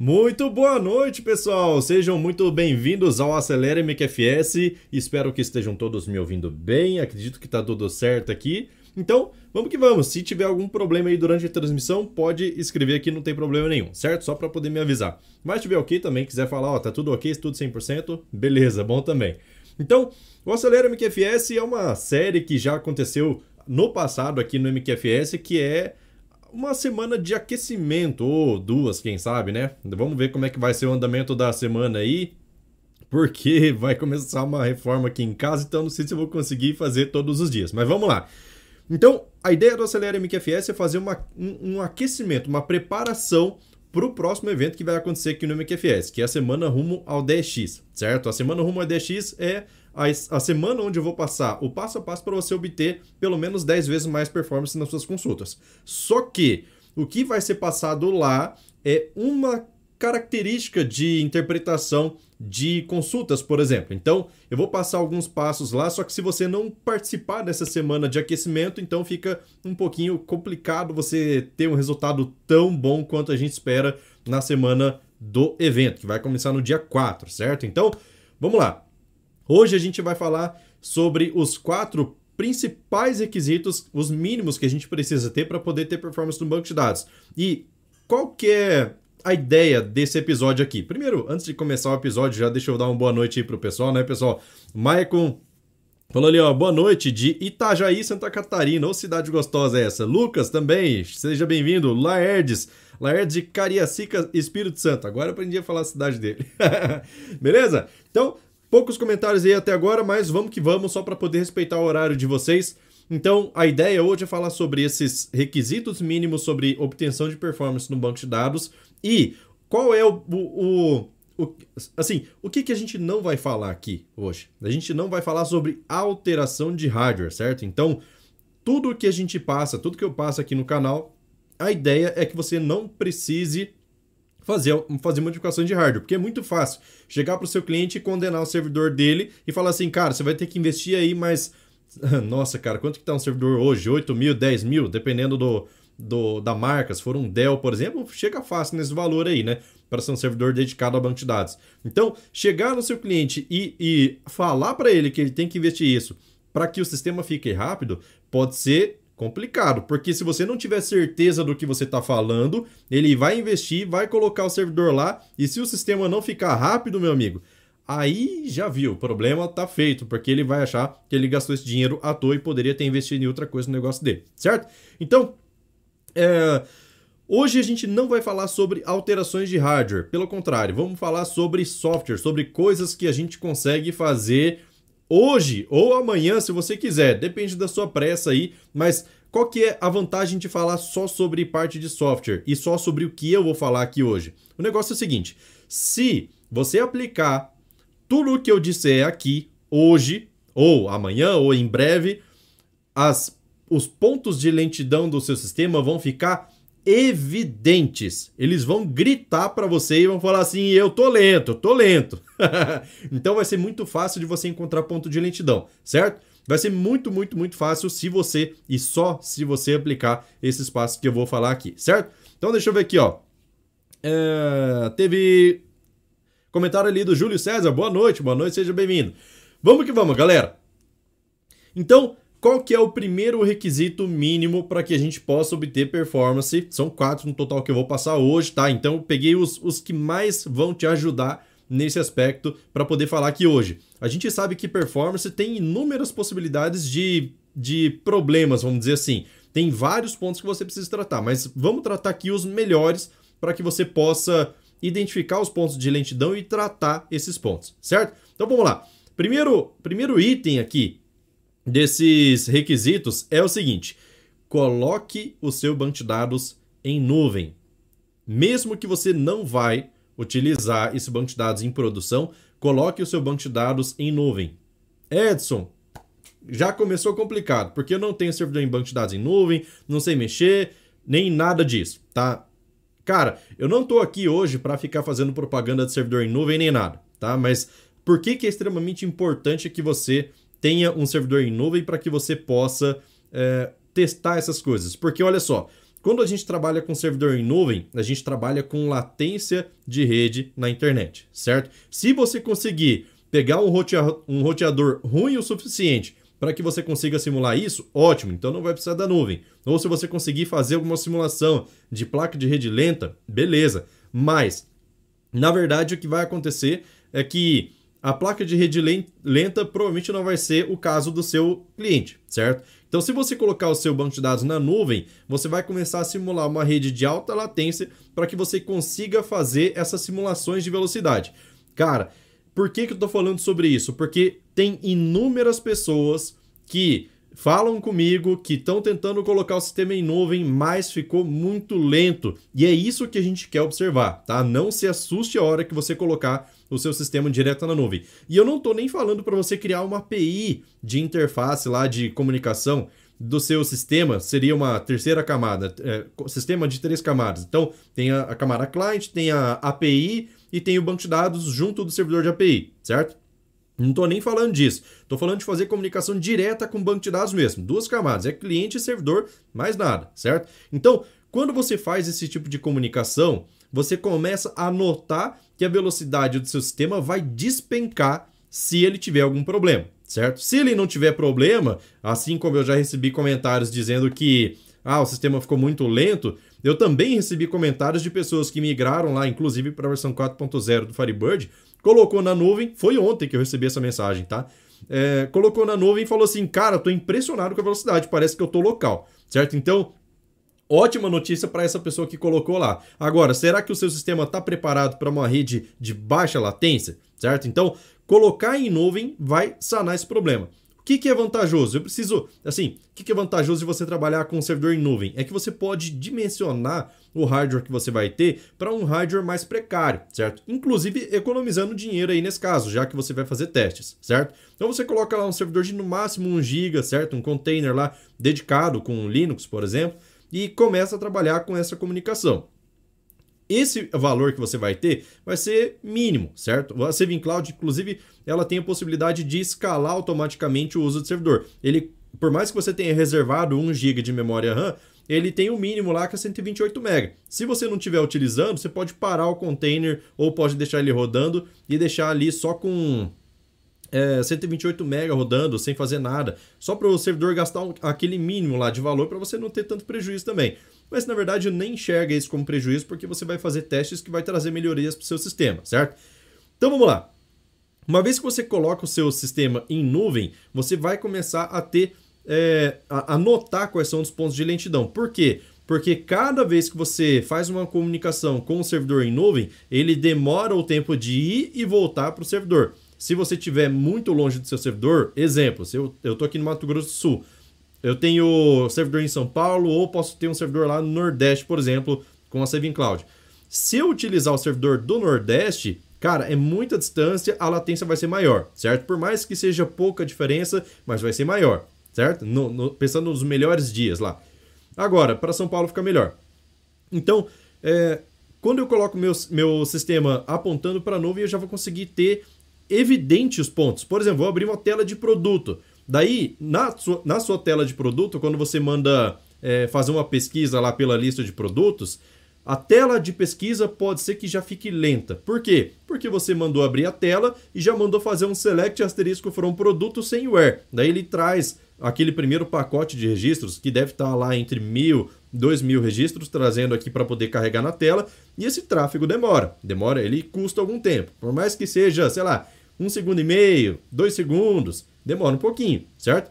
Muito boa noite, pessoal! Sejam muito bem-vindos ao Acelera MQFS. Espero que estejam todos me ouvindo bem. Acredito que está tudo certo aqui. Então, vamos que vamos. Se tiver algum problema aí durante a transmissão, pode escrever aqui, não tem problema nenhum, certo? Só para poder me avisar. Mas tiver ok também, quiser falar, ó, tá tudo ok, tudo 100%, beleza, bom também. Então, o Acelera MQFS é uma série que já aconteceu no passado aqui no MQFS, que é uma semana de aquecimento, ou duas, quem sabe, né? Vamos ver como é que vai ser o andamento da semana aí, porque vai começar uma reforma aqui em casa, então não sei se eu vou conseguir fazer todos os dias, mas vamos lá. Então, a ideia do Acelera MQFS é fazer uma, um, um aquecimento, uma preparação para o próximo evento que vai acontecer aqui no MQFS, que é a semana rumo ao DX, certo? A semana rumo ao DX é a, a semana onde eu vou passar o passo a passo para você obter pelo menos 10 vezes mais performance nas suas consultas. Só que o que vai ser passado lá é uma característica de interpretação de consultas, por exemplo. Então, eu vou passar alguns passos lá, só que se você não participar dessa semana de aquecimento, então fica um pouquinho complicado você ter um resultado tão bom quanto a gente espera na semana do evento, que vai começar no dia 4, certo? Então, vamos lá. Hoje a gente vai falar sobre os quatro principais requisitos, os mínimos que a gente precisa ter para poder ter performance no banco de dados. E qual que é a ideia desse episódio aqui? Primeiro, antes de começar o episódio, já deixa eu dar uma boa noite aí pro pessoal, né, pessoal? Maicon Falou ali, ó, boa noite de Itajaí, Santa Catarina. Ô, cidade gostosa é essa. Lucas também, seja bem-vindo. Laerdes, Laerdes de Cariacica, Espírito Santo. Agora aprendi a falar a cidade dele. Beleza? Então, Poucos comentários aí até agora, mas vamos que vamos, só para poder respeitar o horário de vocês. Então, a ideia hoje é falar sobre esses requisitos mínimos sobre obtenção de performance no banco de dados e qual é o, o, o, assim, o que, que a gente não vai falar aqui hoje? A gente não vai falar sobre alteração de hardware, certo? Então, tudo que a gente passa, tudo que eu passo aqui no canal, a ideia é que você não precise fazer, fazer modificações de hardware, porque é muito fácil chegar para o seu cliente e condenar o servidor dele e falar assim, cara, você vai ter que investir aí mais... Nossa, cara, quanto que tá um servidor hoje? 8 mil, 10 mil, dependendo do, do, da marca. Se for um Dell, por exemplo, chega fácil nesse valor aí, né? Para ser um servidor dedicado ao banco de dados. Então, chegar no seu cliente e, e falar para ele que ele tem que investir isso para que o sistema fique rápido, pode ser complicado, porque se você não tiver certeza do que você está falando, ele vai investir, vai colocar o servidor lá, e se o sistema não ficar rápido, meu amigo, aí já viu, o problema está feito, porque ele vai achar que ele gastou esse dinheiro à toa e poderia ter investido em outra coisa no negócio dele, certo? Então, é... Hoje a gente não vai falar sobre alterações de hardware, pelo contrário, vamos falar sobre software, sobre coisas que a gente consegue fazer hoje ou amanhã, se você quiser, depende da sua pressa aí, mas qual que é a vantagem de falar só sobre parte de software e só sobre o que eu vou falar aqui hoje? O negócio é o seguinte, se você aplicar tudo o que eu disser aqui hoje, ou amanhã, ou em breve, as, os pontos de lentidão do seu sistema vão ficar evidentes. Eles vão gritar para você e vão falar assim: eu tô lento, eu tô lento. então vai ser muito fácil de você encontrar ponto de lentidão, certo? Vai ser muito, muito, muito fácil se você e só se você aplicar esses passos que eu vou falar aqui, certo? Então deixa eu ver aqui, ó. É... Teve comentário ali do Júlio César. Boa noite, boa noite, seja bem-vindo. Vamos que vamos, galera. Então, qual que é o primeiro requisito mínimo para que a gente possa obter performance? São quatro no total que eu vou passar hoje, tá? Então eu peguei os, os que mais vão te ajudar nesse aspecto para poder falar aqui hoje. A gente sabe que performance tem inúmeras possibilidades de, de problemas, vamos dizer assim. Tem vários pontos que você precisa tratar, mas vamos tratar aqui os melhores para que você possa identificar os pontos de lentidão e tratar esses pontos, certo? Então vamos lá. Primeiro, primeiro item aqui desses requisitos é o seguinte: coloque o seu banco de dados em nuvem. Mesmo que você não vai utilizar esse banco de dados em produção, coloque o seu banco de dados em nuvem. Edson, já começou complicado, porque eu não tenho servidor em banco de dados em nuvem, não sei mexer, nem nada disso, tá? Cara, eu não tô aqui hoje para ficar fazendo propaganda de servidor em nuvem nem nada, tá? Mas por que, que é extremamente importante que você tenha um servidor em nuvem para que você possa é, testar essas coisas. Porque olha só, quando a gente trabalha com servidor em nuvem, a gente trabalha com latência de rede na internet, certo? Se você conseguir pegar um roteador, um roteador ruim o suficiente para que você consiga simular isso, ótimo, então não vai precisar da nuvem. Ou se você conseguir fazer alguma simulação de placa de rede lenta, beleza. Mas, na verdade, o que vai acontecer é que a placa de rede lenta provavelmente não vai ser o caso do seu cliente, certo? Então, se você colocar o seu banco de dados na nuvem, você vai começar a simular uma rede de alta latência para que você consiga fazer essas simulações de velocidade. Cara, por que, que eu estou falando sobre isso? Porque tem inúmeras pessoas que falam comigo que estão tentando colocar o sistema em nuvem, mas ficou muito lento. E é isso que a gente quer observar, tá? Não se assuste a hora que você colocar o seu sistema direto na nuvem. E eu não estou nem falando para você criar uma API de interface lá de comunicação do seu sistema, seria uma terceira camada, é, sistema de três camadas. Então, tem a, a camada client, tem a API e tem o banco de dados junto do servidor de API, certo? Não estou nem falando disso. Estou falando de fazer comunicação direta com o banco de dados mesmo. Duas camadas. É cliente e servidor, mais nada, certo? Então, quando você faz esse tipo de comunicação, você começa a notar que a velocidade do seu sistema vai despencar se ele tiver algum problema, certo? Se ele não tiver problema, assim como eu já recebi comentários dizendo que ah, o sistema ficou muito lento, eu também recebi comentários de pessoas que migraram lá, inclusive para a versão 4.0 do Firebird, colocou na nuvem, foi ontem que eu recebi essa mensagem, tá? É, colocou na nuvem e falou assim: Cara, tô impressionado com a velocidade, parece que eu tô local, certo? Então, ótima notícia para essa pessoa que colocou lá. Agora, será que o seu sistema está preparado para uma rede de baixa latência, certo? Então, colocar em nuvem vai sanar esse problema que, que é vantajoso? Eu preciso, assim, o que, que é vantajoso de você trabalhar com um servidor em nuvem? É que você pode dimensionar o hardware que você vai ter para um hardware mais precário, certo? Inclusive economizando dinheiro aí nesse caso, já que você vai fazer testes, certo? Então você coloca lá um servidor de no máximo 1 GB, certo? Um container lá dedicado com Linux, por exemplo, e começa a trabalhar com essa comunicação esse valor que você vai ter vai ser mínimo, certo? A Saving Cloud, inclusive, ela tem a possibilidade de escalar automaticamente o uso do servidor. Ele, por mais que você tenha reservado 1 GB de memória RAM, ele tem o um mínimo lá que é 128 MB. Se você não estiver utilizando, você pode parar o container ou pode deixar ele rodando e deixar ali só com é, 128 MB rodando sem fazer nada, só para o servidor gastar aquele mínimo lá de valor para você não ter tanto prejuízo também mas na verdade nem enxerga isso como prejuízo porque você vai fazer testes que vai trazer melhorias para o seu sistema, certo? Então vamos lá. Uma vez que você coloca o seu sistema em nuvem, você vai começar a ter é, a, a notar quais são os pontos de lentidão. Por quê? Porque cada vez que você faz uma comunicação com o servidor em nuvem, ele demora o tempo de ir e voltar para o servidor. Se você estiver muito longe do seu servidor, exemplo, se eu estou aqui no Mato Grosso do Sul, eu tenho servidor em São Paulo ou posso ter um servidor lá no Nordeste, por exemplo, com a Saving Cloud. Se eu utilizar o servidor do Nordeste, cara, é muita distância, a latência vai ser maior, certo? Por mais que seja pouca diferença, mas vai ser maior, certo? No, no, pensando nos melhores dias lá. Agora, para São Paulo fica melhor. Então, é, quando eu coloco meu, meu sistema apontando para a nuvem, eu já vou conseguir ter evidente os pontos. Por exemplo, vou abrir uma tela de produto. Daí, na sua, na sua tela de produto, quando você manda é, fazer uma pesquisa lá pela lista de produtos, a tela de pesquisa pode ser que já fique lenta. Por quê? Porque você mandou abrir a tela e já mandou fazer um select asterisco from produto sem where. Daí ele traz aquele primeiro pacote de registros que deve estar lá entre mil, dois mil registros, trazendo aqui para poder carregar na tela. E esse tráfego demora. Demora, ele custa algum tempo. Por mais que seja, sei lá, um segundo e meio, dois segundos, demora um pouquinho, certo?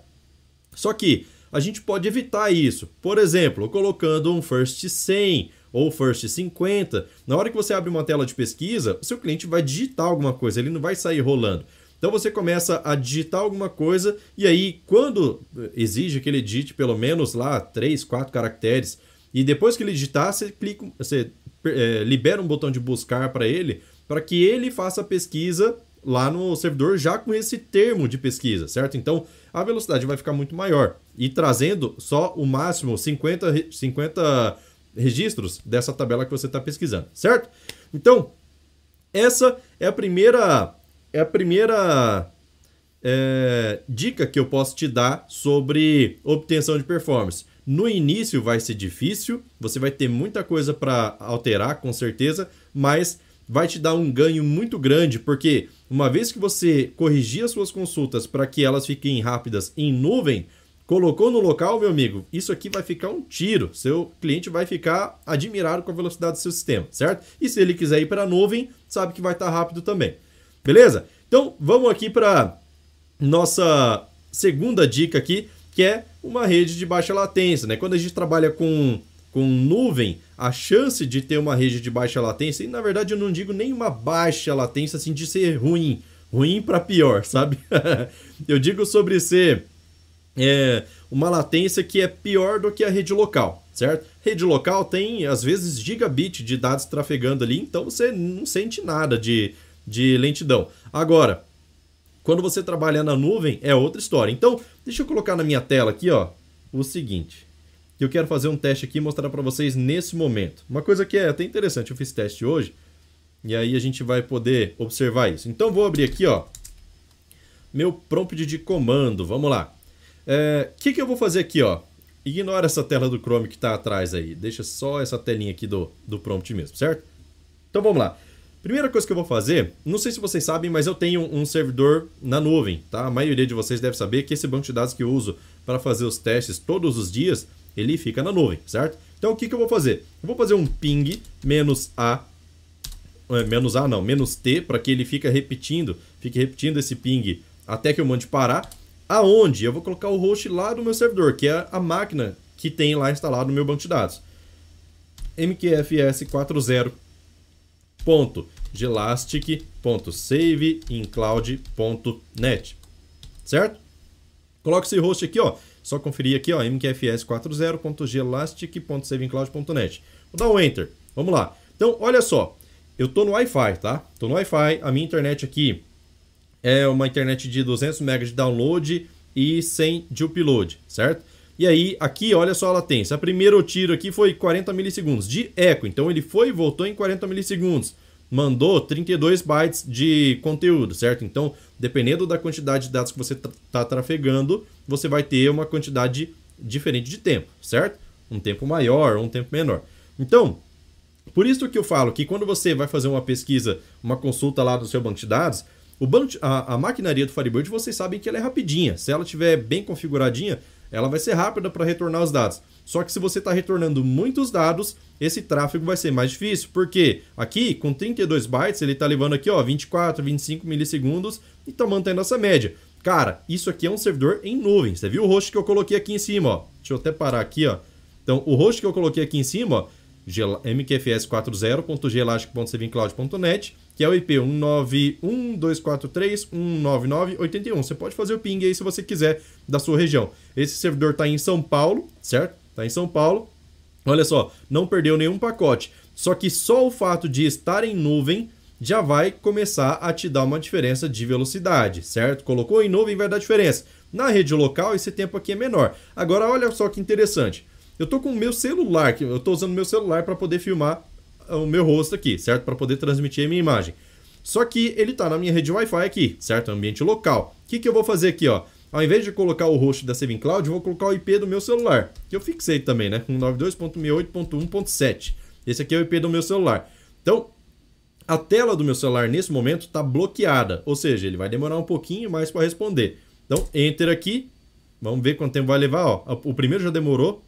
Só que a gente pode evitar isso. Por exemplo, colocando um first 100 ou first 50. Na hora que você abre uma tela de pesquisa, o seu cliente vai digitar alguma coisa, ele não vai sair rolando. Então você começa a digitar alguma coisa e aí quando exige que ele digite pelo menos lá 3, 4 caracteres e depois que ele digitar, você clica, você é, libera um botão de buscar para ele para que ele faça a pesquisa lá no servidor já com esse termo de pesquisa, certo? Então a velocidade vai ficar muito maior e trazendo só o máximo 50, 50 registros dessa tabela que você está pesquisando, certo? Então essa é a primeira é a primeira é, dica que eu posso te dar sobre obtenção de performance. No início vai ser difícil, você vai ter muita coisa para alterar, com certeza, mas vai te dar um ganho muito grande, porque uma vez que você corrigir as suas consultas para que elas fiquem rápidas em nuvem, colocou no local, meu amigo, isso aqui vai ficar um tiro. Seu cliente vai ficar admirado com a velocidade do seu sistema, certo? E se ele quiser ir para a nuvem, sabe que vai estar tá rápido também. Beleza? Então, vamos aqui para nossa segunda dica aqui, que é uma rede de baixa latência, né? Quando a gente trabalha com, com nuvem, a chance de ter uma rede de baixa latência, e na verdade eu não digo nem uma baixa latência assim de ser ruim, ruim para pior, sabe? eu digo sobre ser é, uma latência que é pior do que a rede local, certo? Rede local tem às vezes gigabit de dados trafegando ali, então você não sente nada de, de lentidão. Agora, quando você trabalha na nuvem, é outra história. Então, deixa eu colocar na minha tela aqui, ó, o seguinte. Eu quero fazer um teste aqui e mostrar para vocês nesse momento. Uma coisa que é até interessante, eu fiz teste hoje, e aí a gente vai poder observar isso. Então, vou abrir aqui, ó, meu prompt de comando. Vamos lá. O é, que, que eu vou fazer aqui, ó? Ignora essa tela do Chrome que está atrás aí. Deixa só essa telinha aqui do, do prompt mesmo, certo? Então vamos lá. Primeira coisa que eu vou fazer, não sei se vocês sabem, mas eu tenho um servidor na nuvem, tá? A maioria de vocês deve saber que esse banco de dados que eu uso para fazer os testes todos os dias, ele fica na nuvem, certo? Então o que, que eu vou fazer? Eu vou fazer um ping menos A, é, menos A não, menos T, para que ele fique repetindo, fique repetindo esse ping até que eu mande parar. Aonde? Eu vou colocar o host lá do meu servidor, que é a máquina que tem lá instalado no meu banco de dados. mqfs40 ponto gelastic.saveincloud.net. Certo? Coloque esse host aqui, ó. Só conferir aqui, ó, mqfs40.gelastic.saveincloud.net. Vou dar um enter. Vamos lá. Então, olha só. Eu tô no Wi-Fi, tá? Tô no Wi-Fi. A minha internet aqui é uma internet de 200 MB de download e 100 de upload, certo? E aí, aqui, olha só a latência. A primeiro tiro aqui foi 40 milissegundos de eco. Então, ele foi e voltou em 40 milissegundos mandou 32 bytes de conteúdo, certo? Então, dependendo da quantidade de dados que você está trafegando, você vai ter uma quantidade diferente de tempo, certo? Um tempo maior um tempo menor. Então, por isso que eu falo que quando você vai fazer uma pesquisa, uma consulta lá do seu banco de dados, o banco, a, a maquinaria do Firebird, vocês sabem que ela é rapidinha. Se ela estiver bem configuradinha, ela vai ser rápida para retornar os dados. Só que se você está retornando muitos dados, esse tráfego vai ser mais difícil, porque aqui com 32 bytes ele está levando aqui ó 24, 25 milissegundos e está mantendo essa média. Cara, isso aqui é um servidor em nuvem. Você viu o host que eu coloquei aqui em cima, ó? Deixa eu até parar aqui, ó. Então, o host que eu coloquei aqui em cima, ó, mqfs40.gelastic.savingcloud.net, que é o IP 191.243.199.81. Você pode fazer o ping aí se você quiser da sua região. Esse servidor está em São Paulo, certo? Está em São Paulo. Olha só, não perdeu nenhum pacote. Só que só o fato de estar em nuvem já vai começar a te dar uma diferença de velocidade, certo? Colocou em nuvem vai dar diferença. Na rede local esse tempo aqui é menor. Agora olha só que interessante. Eu tô com o meu celular, eu tô usando meu celular para poder filmar o meu rosto aqui, certo? Para poder transmitir a minha imagem. Só que ele está na minha rede Wi-Fi aqui, certo? Ambiente local. O que, que eu vou fazer aqui, ó? Ao invés de colocar o host da Saving Cloud, eu vou colocar o IP do meu celular, que eu fixei também, né? 192.68.1.7. Esse aqui é o IP do meu celular. Então, a tela do meu celular nesse momento está bloqueada, ou seja, ele vai demorar um pouquinho mais para responder. Então, enter aqui, vamos ver quanto tempo vai levar. Ó. O primeiro já demorou,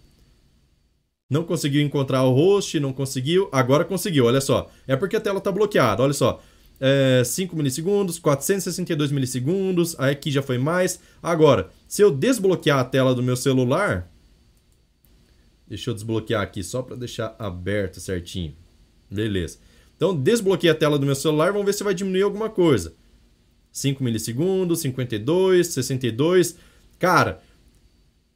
não conseguiu encontrar o host, não conseguiu, agora conseguiu, olha só. É porque a tela está bloqueada, olha só. É, 5 milissegundos, 462 milissegundos, aí aqui já foi mais. Agora, se eu desbloquear a tela do meu celular, deixa eu desbloquear aqui só para deixar aberto certinho. Beleza. Então, desbloqueei a tela do meu celular, vamos ver se vai diminuir alguma coisa. 5 milissegundos, 52, 62. Cara,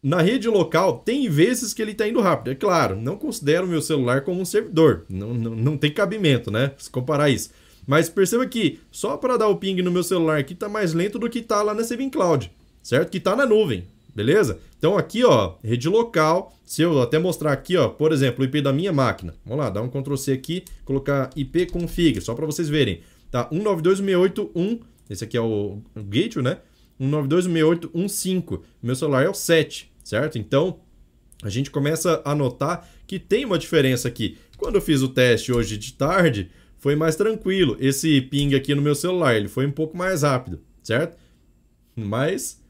na rede local, tem vezes que ele está indo rápido. É claro, não considero o meu celular como um servidor. Não, não, não tem cabimento, né? Se comparar isso. Mas perceba que só para dar o ping no meu celular aqui está mais lento do que está lá na Saving Cloud, certo? Que está na nuvem, beleza? Então aqui, ó, rede local, se eu até mostrar aqui, ó, por exemplo, o IP da minha máquina. Vamos lá, dar um Ctrl C aqui, colocar IP config, só para vocês verem. Tá 192.168.1, esse aqui é o gateway, né? 192.168.1.5. Meu celular é o 7, certo? Então, a gente começa a notar que tem uma diferença aqui. Quando eu fiz o teste hoje de tarde, foi mais tranquilo. Esse ping aqui no meu celular, ele foi um pouco mais rápido, certo? Mas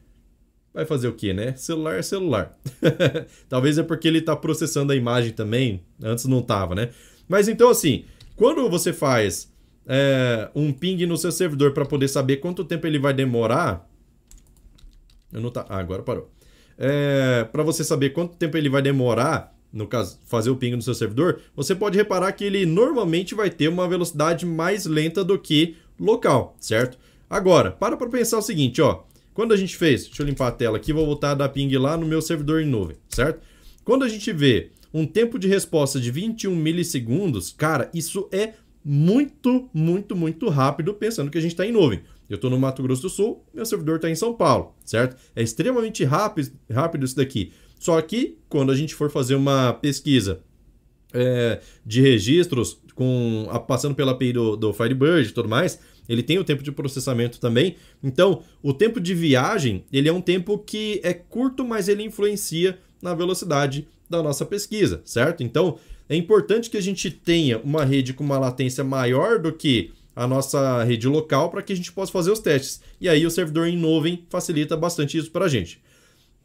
vai fazer o que, né? Celular é celular. Talvez é porque ele está processando a imagem também. Antes não estava, né? Mas então, assim, quando você faz é, um ping no seu servidor para poder saber quanto tempo ele vai demorar. Eu não tá. Ah, agora parou. É, para você saber quanto tempo ele vai demorar, no caso, fazer o ping no seu servidor, você pode reparar que ele normalmente vai ter uma velocidade mais lenta do que local, certo? Agora, para para pensar o seguinte, ó. Quando a gente fez, deixa eu limpar a tela aqui, vou voltar a dar ping lá no meu servidor em nuvem, certo? Quando a gente vê um tempo de resposta de 21 milissegundos, cara, isso é muito, muito, muito rápido, pensando que a gente está em nuvem. Eu estou no Mato Grosso do Sul, meu servidor está em São Paulo, certo? É extremamente rápido, rápido isso daqui. Só que, quando a gente for fazer uma pesquisa é, de registros, com passando pela API do, do Firebird e tudo mais, ele tem o tempo de processamento também. Então, o tempo de viagem, ele é um tempo que é curto, mas ele influencia na velocidade da nossa pesquisa, certo? Então, é importante que a gente tenha uma rede com uma latência maior do que a nossa rede local para que a gente possa fazer os testes. E aí o servidor em nuvem facilita bastante isso para a gente.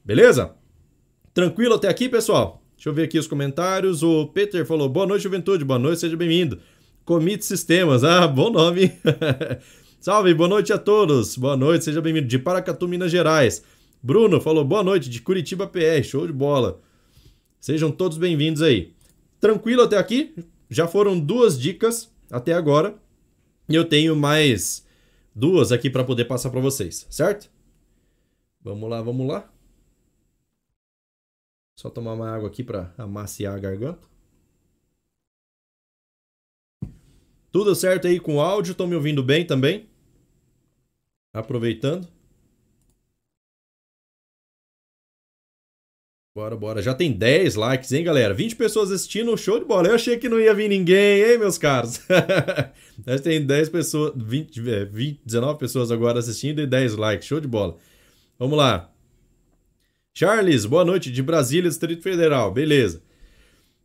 Beleza? Tranquilo até aqui, pessoal? Deixa eu ver aqui os comentários. O Peter falou: Boa noite, juventude. Boa noite, seja bem-vindo. Commit Sistemas. Ah, bom nome. Salve, boa noite a todos. Boa noite, seja bem-vindo. De Paracatu, Minas Gerais. Bruno falou: Boa noite, de Curitiba PR. Show de bola. Sejam todos bem-vindos aí. Tranquilo até aqui? Já foram duas dicas até agora. E eu tenho mais duas aqui para poder passar para vocês, certo? Vamos lá, vamos lá. Só tomar uma água aqui para amaciar a garganta. Tudo certo aí com o áudio? Estão me ouvindo bem também? Aproveitando. Bora, bora. Já tem 10 likes, hein, galera? 20 pessoas assistindo, show de bola. Eu achei que não ia vir ninguém, hein, meus caros? Já tem 10 pessoas, 20, 20, 19 pessoas agora assistindo e 10 likes, show de bola. Vamos lá. Charles, boa noite, de Brasília, Distrito Federal, beleza.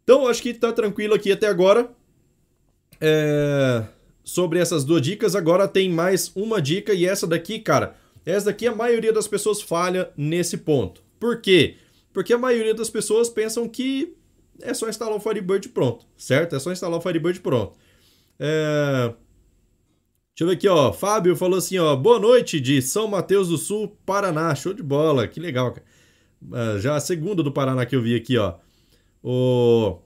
Então, acho que tá tranquilo aqui até agora. É... Sobre essas duas dicas, agora tem mais uma dica e essa daqui, cara, essa daqui a maioria das pessoas falha nesse ponto. Por quê? Porque a maioria das pessoas pensam que é só instalar o Firebird pronto, certo? É só instalar o Firebird pronto. É... Deixa eu ver aqui, ó. Fábio falou assim, ó. Boa noite de São Mateus do Sul, Paraná. Show de bola. Que legal, cara. Uh, já a segunda do Paraná que eu vi aqui, ó. O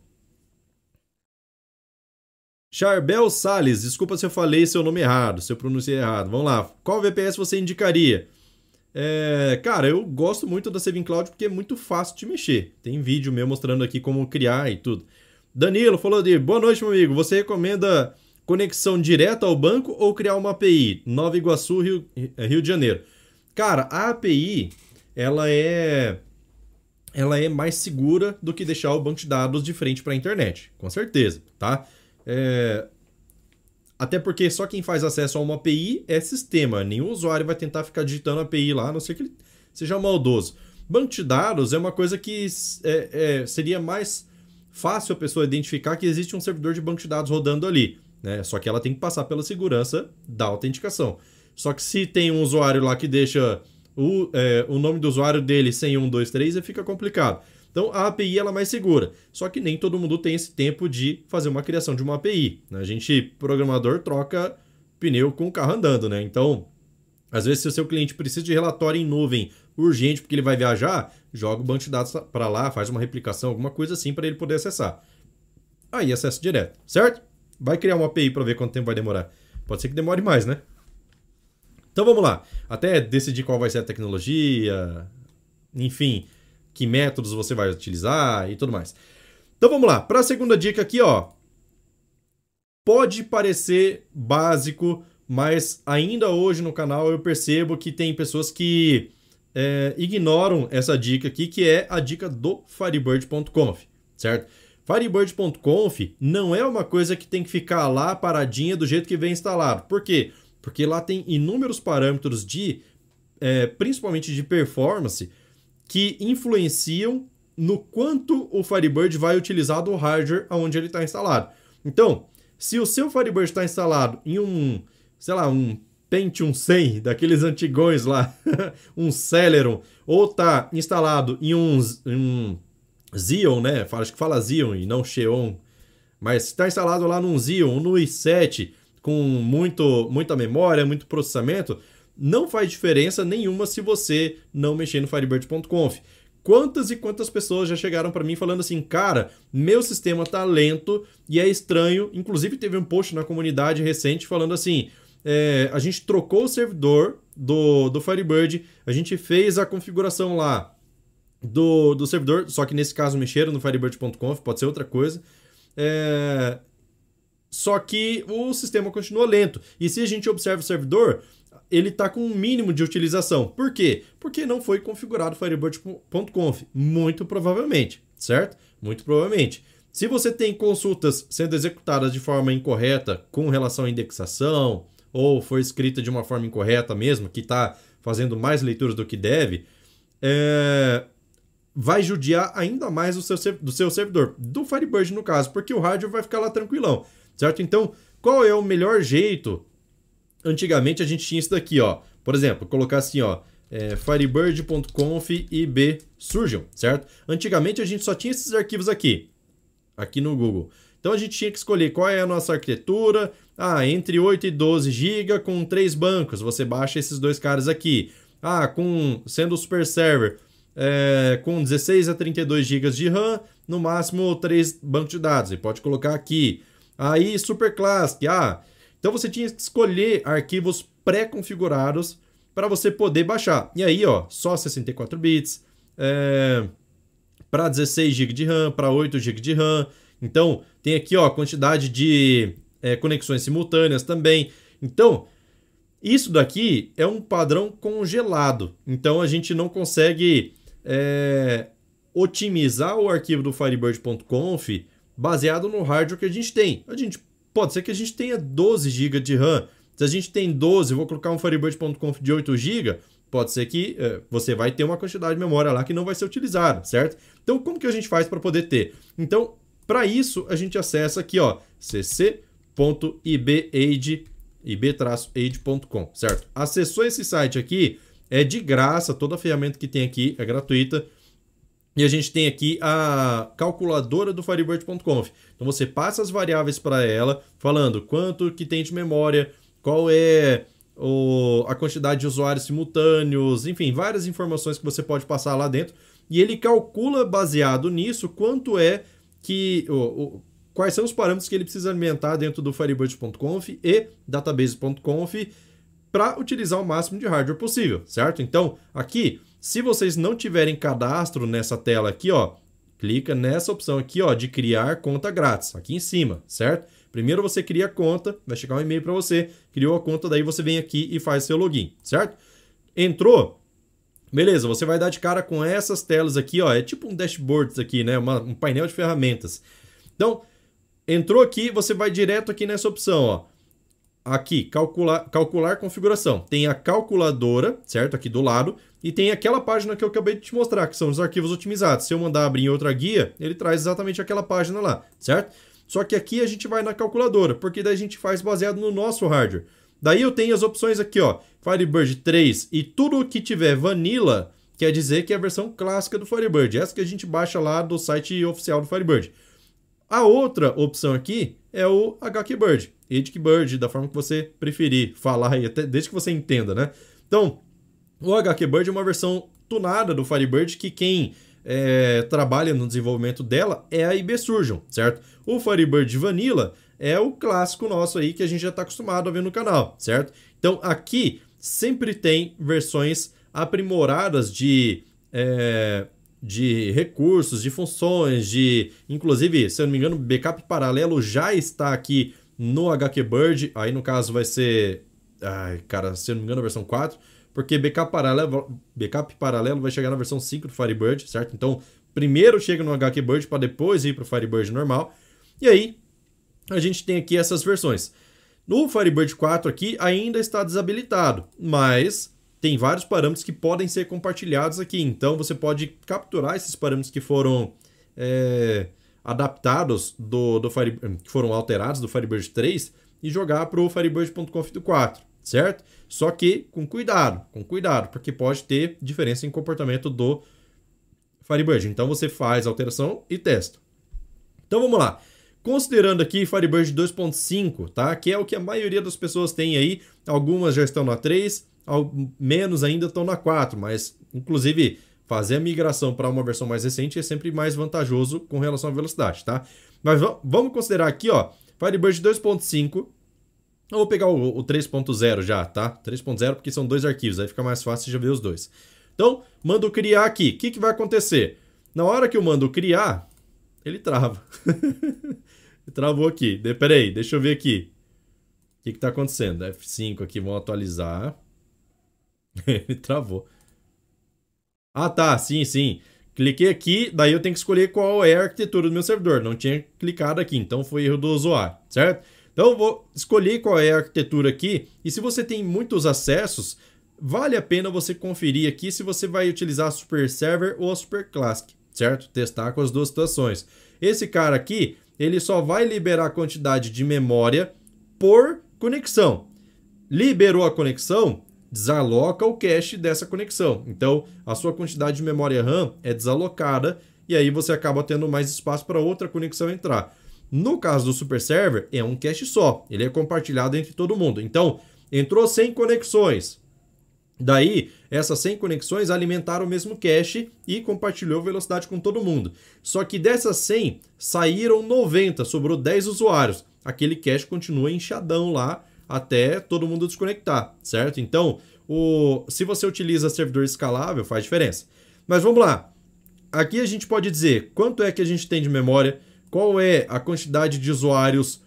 Charbel Sales, desculpa se eu falei seu nome errado, se eu pronunciei errado. Vamos lá. Qual VPS você indicaria? É, cara, eu gosto muito da Saving Cloud porque é muito fácil de mexer. Tem vídeo meu mostrando aqui como criar e tudo. Danilo falou de boa noite, meu amigo. Você recomenda conexão direta ao banco ou criar uma API? Nova Iguaçu, Rio, Rio de Janeiro. Cara, a API ela é ela é mais segura do que deixar o banco de dados de frente para a internet, com certeza, tá? É... Até porque só quem faz acesso a uma API é sistema. Nenhum usuário vai tentar ficar digitando API lá, a não ser que ele seja maldoso. Banco de dados é uma coisa que é, é, seria mais fácil a pessoa identificar que existe um servidor de banco de dados rodando ali. Né? Só que ela tem que passar pela segurança da autenticação. Só que se tem um usuário lá que deixa o, é, o nome do usuário dele sem 1, 2, 3, fica complicado. Então a API ela é mais segura. Só que nem todo mundo tem esse tempo de fazer uma criação de uma API. Né? A gente, programador, troca pneu com o carro andando, né? Então, às vezes, se o seu cliente precisa de relatório em nuvem urgente porque ele vai viajar, joga o banco de dados para lá, faz uma replicação, alguma coisa assim para ele poder acessar. Aí acesso direto, certo? Vai criar uma API para ver quanto tempo vai demorar. Pode ser que demore mais, né? Então vamos lá. Até decidir qual vai ser a tecnologia, enfim, que métodos você vai utilizar e tudo mais. Então vamos lá, para a segunda dica aqui, ó. Pode parecer básico, mas ainda hoje no canal eu percebo que tem pessoas que é, ignoram essa dica aqui, que é a dica do Firebird.conf, certo? Firebird.conf não é uma coisa que tem que ficar lá paradinha do jeito que vem instalado. Por quê? Porque lá tem inúmeros parâmetros de é, principalmente de performance, que influenciam no quanto o Firebird vai utilizar do hardware onde ele está instalado. Então, se o seu Firebird está instalado em um, sei lá, um Pentium 100, daqueles antigões lá, um Celeron, ou está instalado em um, um Xeon, né? Acho que fala Xeon e não Xeon, mas está instalado lá num Xeon, no i7, com muito, muita memória, muito processamento, não faz diferença nenhuma se você não mexer no Firebird.conf. Quantas e quantas pessoas já chegaram para mim falando assim, cara, meu sistema tá lento e é estranho. Inclusive teve um post na comunidade recente falando assim, é, a gente trocou o servidor do, do Firebird, a gente fez a configuração lá do, do servidor, só que nesse caso mexeram no Firebird.conf, pode ser outra coisa. É, só que o sistema continua lento. E se a gente observa o servidor, ele está com um mínimo de utilização. Por quê? Porque não foi configurado Firebird.conf. Muito provavelmente, certo? Muito provavelmente. Se você tem consultas sendo executadas de forma incorreta com relação à indexação, ou foi escrita de uma forma incorreta mesmo, que está fazendo mais leituras do que deve, é... vai judiar ainda mais do seu, do seu servidor, do Firebird no caso, porque o hardware vai ficar lá tranquilão, certo? Então, qual é o melhor jeito antigamente a gente tinha isso daqui, ó. Por exemplo, colocar assim, ó, é, firebird.conf ib surgeon, certo? Antigamente a gente só tinha esses arquivos aqui, aqui no Google. Então a gente tinha que escolher qual é a nossa arquitetura. Ah, entre 8 e 12 GB com três bancos, você baixa esses dois caras aqui. Ah, com sendo o super server, é, com 16 a 32 GB de RAM, no máximo três bancos de dados. E pode colocar aqui. Aí Super Classic, ah, então você tinha que escolher arquivos pré-configurados para você poder baixar. E aí, ó, só 64 bits, é, para 16 GB de RAM, para 8 GB de RAM. Então, tem aqui, ó, quantidade de é, conexões simultâneas também. Então, isso daqui é um padrão congelado. Então, a gente não consegue é, otimizar o arquivo do Firebird.conf baseado no hardware que a gente tem. A gente Pode ser que a gente tenha 12 GB de RAM. Se a gente tem 12, eu vou colocar um Firebird.conf de 8 GB, pode ser que é, você vai ter uma quantidade de memória lá que não vai ser utilizada, certo? Então, como que a gente faz para poder ter? Então, para isso, a gente acessa aqui, ó, cc.ibaid, ib-aid.com, certo? Acessou esse site aqui, é de graça, toda a ferramenta que tem aqui é gratuita. E a gente tem aqui a calculadora do Firebird.conf. Então você passa as variáveis para ela, falando quanto que tem de memória, qual é o, a quantidade de usuários simultâneos, enfim, várias informações que você pode passar lá dentro. E ele calcula, baseado nisso, quanto é que. O, o, quais são os parâmetros que ele precisa alimentar dentro do Firebird.conf e database.conf para utilizar o máximo de hardware possível, certo? Então, aqui se vocês não tiverem cadastro nessa tela aqui, ó, clica nessa opção aqui, ó, de criar conta grátis, aqui em cima, certo? Primeiro você cria a conta, vai chegar um e-mail para você, criou a conta, daí você vem aqui e faz seu login, certo? Entrou? Beleza, você vai dar de cara com essas telas aqui, ó, é tipo um dashboard aqui, né, Uma, um painel de ferramentas. Então, entrou aqui, você vai direto aqui nessa opção, ó. Aqui, calcular, calcular configuração. Tem a calculadora, certo? Aqui do lado. E tem aquela página que eu acabei de te mostrar, que são os arquivos otimizados. Se eu mandar abrir em outra guia, ele traz exatamente aquela página lá, certo? Só que aqui a gente vai na calculadora, porque daí a gente faz baseado no nosso hardware. Daí eu tenho as opções aqui, ó, Firebird 3 e tudo que tiver Vanilla, quer dizer que é a versão clássica do Firebird, essa que a gente baixa lá do site oficial do Firebird. A outra opção aqui é o HQBird, HQBird, da forma que você preferir falar aí, até desde que você entenda, né? Então, o HQBird é uma versão tunada do Firebird que quem é, trabalha no desenvolvimento dela é a IB Surgeon, certo? O Firebird Vanilla é o clássico nosso aí que a gente já está acostumado a ver no canal, certo? Então aqui sempre tem versões aprimoradas de, é, de recursos, de funções, de. Inclusive, se eu não me engano, backup paralelo já está aqui no HQBird. Aí no caso vai ser. Ai, cara, se eu não me engano, a versão 4 porque backup paralelo, backup paralelo vai chegar na versão 5 do Firebird, certo? Então, primeiro chega no HQBird para depois ir para o Firebird normal. E aí, a gente tem aqui essas versões. No Firebird 4 aqui ainda está desabilitado, mas tem vários parâmetros que podem ser compartilhados aqui. Então você pode capturar esses parâmetros que foram é, adaptados do, do Fire, que foram alterados do Firebird 3 e jogar para o Firebird.conf do 4, certo? Só que com cuidado, com cuidado, porque pode ter diferença em comportamento do Firebird. Então você faz a alteração e testa. Então vamos lá. Considerando aqui Firebird 2.5, tá? Que é o que a maioria das pessoas tem aí. Algumas já estão na 3, menos ainda estão na 4, mas inclusive fazer a migração para uma versão mais recente é sempre mais vantajoso com relação à velocidade, tá? Mas vamos considerar aqui, ó, Firebird 2.5. Eu vou pegar o, o 3.0 já, tá? 3.0 porque são dois arquivos, aí fica mais fácil de ver os dois. Então, mando criar aqui. O que, que vai acontecer? Na hora que eu mando criar, ele trava. Travou aqui. De, peraí, deixa eu ver aqui. O que está acontecendo? F5 aqui, vamos atualizar. Ele travou. Ah, tá. Sim, sim. Cliquei aqui, daí eu tenho que escolher qual é a arquitetura do meu servidor. Não tinha clicado aqui, então foi erro do usuário, certo? Então vou escolher qual é a arquitetura aqui. E se você tem muitos acessos, vale a pena você conferir aqui se você vai utilizar a Super Server ou a Super Classic, certo? Testar com as duas situações. Esse cara aqui, ele só vai liberar a quantidade de memória por conexão. Liberou a conexão, desaloca o cache dessa conexão. Então, a sua quantidade de memória RAM é desalocada e aí você acaba tendo mais espaço para outra conexão entrar. No caso do Super Server, é um cache só, ele é compartilhado entre todo mundo. Então, entrou 100 conexões. Daí, essas 100 conexões alimentaram o mesmo cache e compartilhou velocidade com todo mundo. Só que dessas 100, saíram 90, sobrou 10 usuários. Aquele cache continua inchadão lá até todo mundo desconectar, certo? Então, o, se você utiliza servidor escalável, faz diferença. Mas vamos lá. Aqui a gente pode dizer quanto é que a gente tem de memória, qual é a quantidade de usuários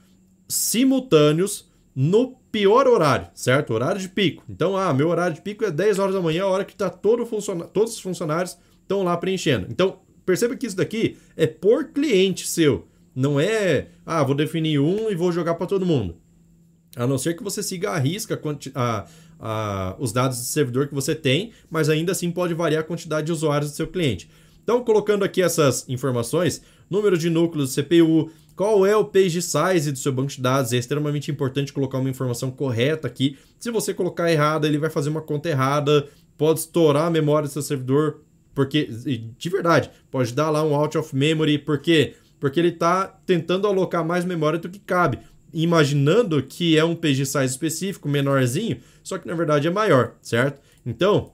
simultâneos no pior horário, certo? Horário de pico. Então, ah, meu horário de pico é 10 horas da manhã, a hora que tá todo funciona todos os funcionários estão lá preenchendo. Então, perceba que isso daqui é por cliente seu. Não é, ah, vou definir um e vou jogar para todo mundo. A não ser que você siga a risca a, a, os dados do servidor que você tem, mas ainda assim pode variar a quantidade de usuários do seu cliente. Então, colocando aqui essas informações, número de núcleos do CPU, qual é o page size do seu banco de dados? É extremamente importante colocar uma informação correta aqui. Se você colocar errada, ele vai fazer uma conta errada, pode estourar a memória do seu servidor, porque, de verdade, pode dar lá um out of memory, por quê? Porque ele está tentando alocar mais memória do que cabe, imaginando que é um page size específico, menorzinho, só que na verdade é maior, certo? Então,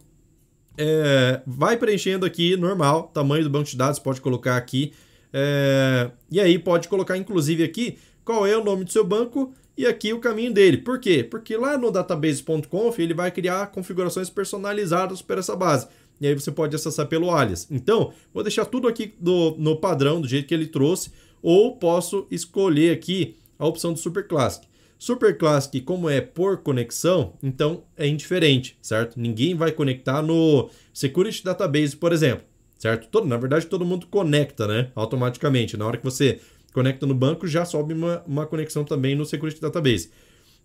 é, vai preenchendo aqui normal, tamanho do banco de dados, pode colocar aqui é, e aí pode colocar, inclusive, aqui qual é o nome do seu banco e aqui o caminho dele. Por quê? Porque lá no database.conf ele vai criar configurações personalizadas para essa base. E aí você pode acessar pelo alias. Então, vou deixar tudo aqui do, no padrão, do jeito que ele trouxe, ou posso escolher aqui a opção do Super Classic. Super Classic, como é por conexão, então é indiferente, certo? Ninguém vai conectar no Security Database, por exemplo certo? Todo, na verdade, todo mundo conecta, né? Automaticamente. Na hora que você conecta no banco, já sobe uma, uma conexão também no Security Database.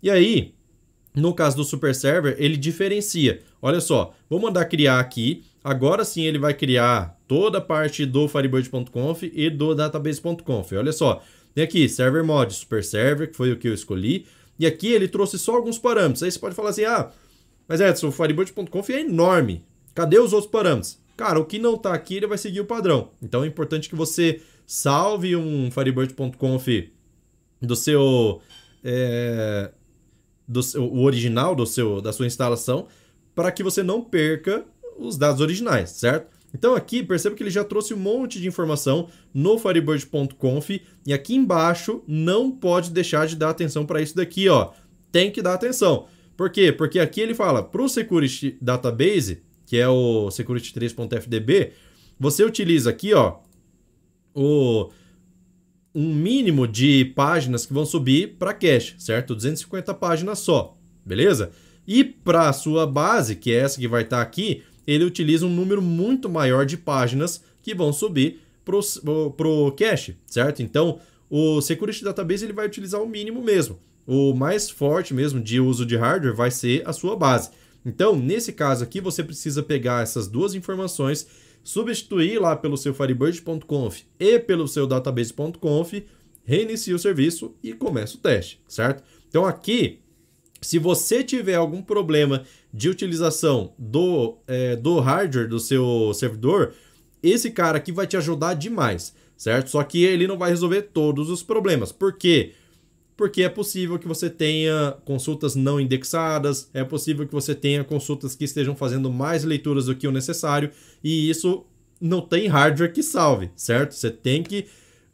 E aí, no caso do Super Server, ele diferencia. Olha só, vou mandar criar aqui. Agora sim ele vai criar toda a parte do Firebird.conf e do Database.conf. Olha só, tem aqui Server Mod, Super Server, que foi o que eu escolhi. E aqui ele trouxe só alguns parâmetros. Aí você pode falar assim, ah, mas Edson, o Firebird.conf é enorme. Cadê os outros parâmetros? Cara, o que não está aqui, ele vai seguir o padrão. Então é importante que você salve um Firebird.conf do seu, é, do seu, o original do seu, da sua instalação, para que você não perca os dados originais, certo? Então aqui, perceba que ele já trouxe um monte de informação no firebird.conf e aqui embaixo não pode deixar de dar atenção para isso daqui, ó. Tem que dar atenção. Por quê? Porque aqui ele fala para o Security Database, que é o security3.fdb, você utiliza aqui, ó, o um mínimo de páginas que vão subir para cache, certo? 250 páginas só, beleza? E para a sua base, que é essa que vai estar tá aqui, ele utiliza um número muito maior de páginas que vão subir para o cache, certo? Então, o Security Database ele vai utilizar o mínimo mesmo. O mais forte mesmo de uso de hardware vai ser a sua base. Então, nesse caso aqui, você precisa pegar essas duas informações, substituir lá pelo seu firebird.conf e pelo seu database.conf, reinicia o serviço e começa o teste, certo? Então aqui, se você tiver algum problema de utilização do, é, do hardware do seu servidor, esse cara aqui vai te ajudar demais, certo? Só que ele não vai resolver todos os problemas. Por quê? Porque é possível que você tenha consultas não indexadas, é possível que você tenha consultas que estejam fazendo mais leituras do que o necessário, e isso não tem hardware que salve, certo? Você tem que.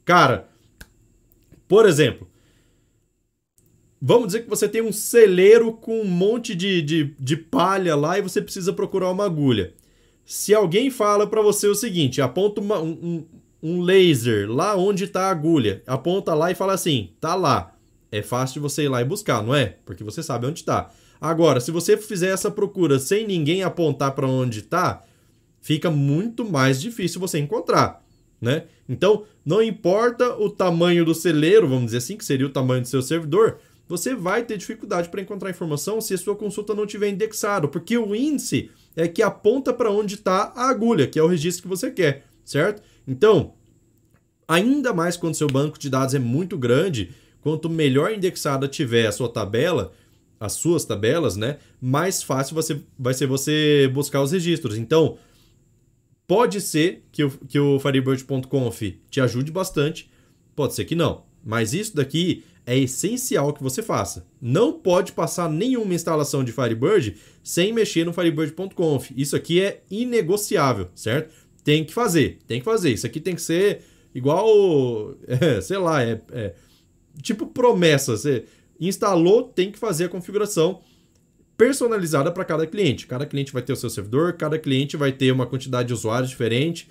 Cara, por exemplo, vamos dizer que você tem um celeiro com um monte de, de, de palha lá e você precisa procurar uma agulha. Se alguém fala para você o seguinte, aponta uma, um, um laser lá onde está a agulha, aponta lá e fala assim, tá lá. É fácil você ir lá e buscar, não é? Porque você sabe onde está. Agora, se você fizer essa procura sem ninguém apontar para onde está, fica muito mais difícil você encontrar, né? Então, não importa o tamanho do celeiro, vamos dizer assim, que seria o tamanho do seu servidor, você vai ter dificuldade para encontrar informação se a sua consulta não tiver indexado, porque o índice é que aponta para onde está a agulha, que é o registro que você quer, certo? Então, ainda mais quando seu banco de dados é muito grande, quanto melhor indexada tiver a sua tabela, as suas tabelas, né, mais fácil você, vai ser você buscar os registros. Então, pode ser que o, que o Firebird.conf te ajude bastante, pode ser que não. Mas isso daqui é essencial que você faça. Não pode passar nenhuma instalação de Firebird sem mexer no firebird.conf. Isso aqui é inegociável, certo? Tem que fazer, tem que fazer. Isso aqui tem que ser igual, é, sei lá, é, é tipo promessa. Você instalou, tem que fazer a configuração personalizada para cada cliente. Cada cliente vai ter o seu servidor, cada cliente vai ter uma quantidade de usuários diferente,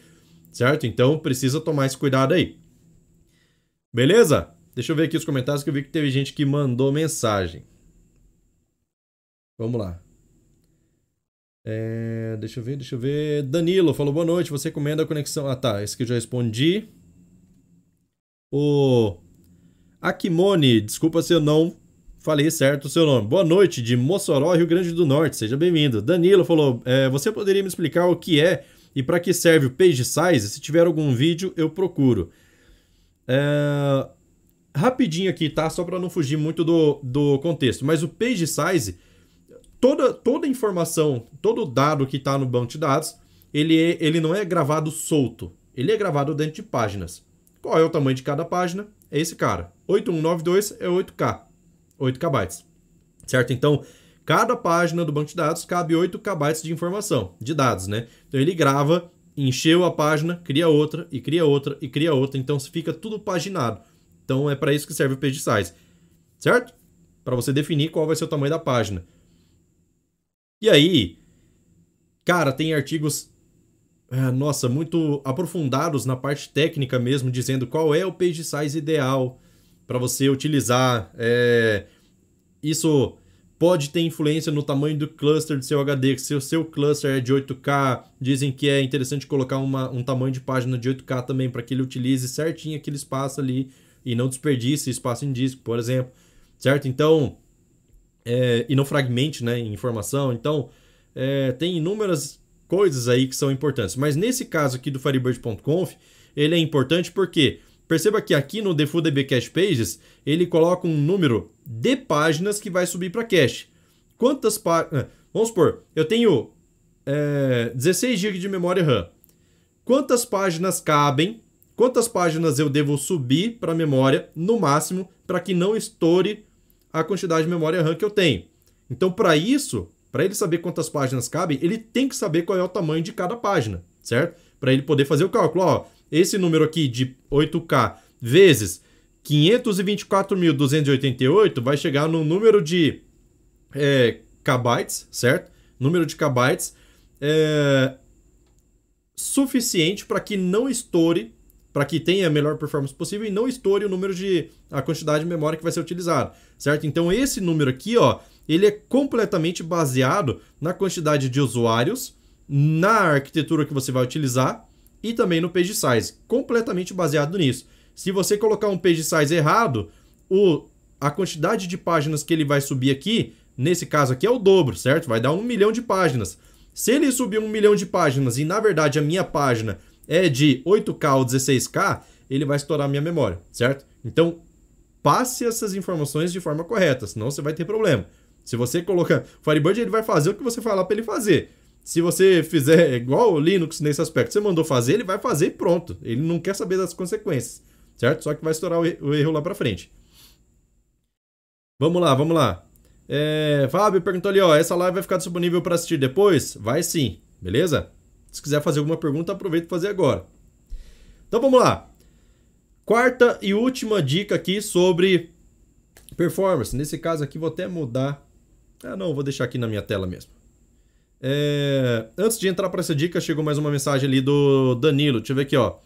certo? Então precisa tomar esse cuidado aí. Beleza? Deixa eu ver aqui os comentários que eu vi que teve gente que mandou mensagem. Vamos lá. É, deixa eu ver, deixa eu ver. Danilo falou boa noite. Você recomenda a conexão. Ah, tá. Esse que eu já respondi. O Akimone, desculpa se eu não falei certo o seu nome. Boa noite, de Mossoró, Rio Grande do Norte. Seja bem-vindo. Danilo falou: é, Você poderia me explicar o que é e para que serve o page size? Se tiver algum vídeo, eu procuro. É, rapidinho aqui, tá? Só para não fugir muito do, do contexto. Mas o page size, toda, toda informação, todo dado que está no banco de dados, ele, é, ele não é gravado solto. Ele é gravado dentro de páginas. Qual é o tamanho de cada página? É esse cara. 8192 é 8K. 8 KB. Certo? Então, cada página do banco de dados cabe 8 KB de informação, de dados, né? Então ele grava, encheu a página, cria outra, e cria outra, e cria outra. Então fica tudo paginado. Então é para isso que serve o page size, certo? Para você definir qual vai ser o tamanho da página. E aí, cara, tem artigos, nossa, muito aprofundados na parte técnica mesmo, dizendo qual é o page size ideal para você utilizar. É, isso pode ter influência no tamanho do cluster do seu HD. Se o seu cluster é de 8K, dizem que é interessante colocar uma, um tamanho de página de 8K também para que ele utilize certinho aquele espaço ali e não desperdice espaço em disco, por exemplo, certo? Então, é, e não fragmente né, informação. Então, é, tem inúmeras coisas aí que são importantes. Mas nesse caso aqui do Firebird.conf, ele é importante porque perceba que aqui no DeFuDB Cache Pages, ele coloca um número de páginas que vai subir para cache. Quantas páginas... Ah, vamos supor, eu tenho é, 16 GB de memória RAM. Quantas páginas cabem quantas páginas eu devo subir para a memória, no máximo, para que não estoure a quantidade de memória RAM que eu tenho. Então, para isso, para ele saber quantas páginas cabem, ele tem que saber qual é o tamanho de cada página, certo? Para ele poder fazer o cálculo. Ó, esse número aqui de 8K vezes 524.288 vai chegar no número de é, kbytes, certo? Número de kbytes é, suficiente para que não estoure para que tenha a melhor performance possível e não estoure o número de a quantidade de memória que vai ser utilizada, certo? Então esse número aqui, ó, ele é completamente baseado na quantidade de usuários, na arquitetura que você vai utilizar e também no page size, completamente baseado nisso. Se você colocar um page size errado, o, a quantidade de páginas que ele vai subir aqui nesse caso aqui é o dobro, certo? Vai dar um milhão de páginas. Se ele subir um milhão de páginas e na verdade a minha página é de 8K ou 16K, ele vai estourar a minha memória, certo? Então, passe essas informações de forma correta, senão você vai ter problema. Se você colocar Firebird, ele vai fazer o que você falar para ele fazer. Se você fizer igual o Linux nesse aspecto, você mandou fazer, ele vai fazer e pronto. Ele não quer saber das consequências, certo? Só que vai estourar o erro lá para frente. Vamos lá, vamos lá. É, Fábio perguntou ali, ó, essa live vai ficar disponível para assistir depois? Vai sim, beleza? Se quiser fazer alguma pergunta, aproveita e fazer agora. Então vamos lá. Quarta e última dica aqui sobre performance. Nesse caso aqui vou até mudar. Ah, não, vou deixar aqui na minha tela mesmo. É... Antes de entrar para essa dica, chegou mais uma mensagem ali do Danilo. Deixa eu ver aqui, ó.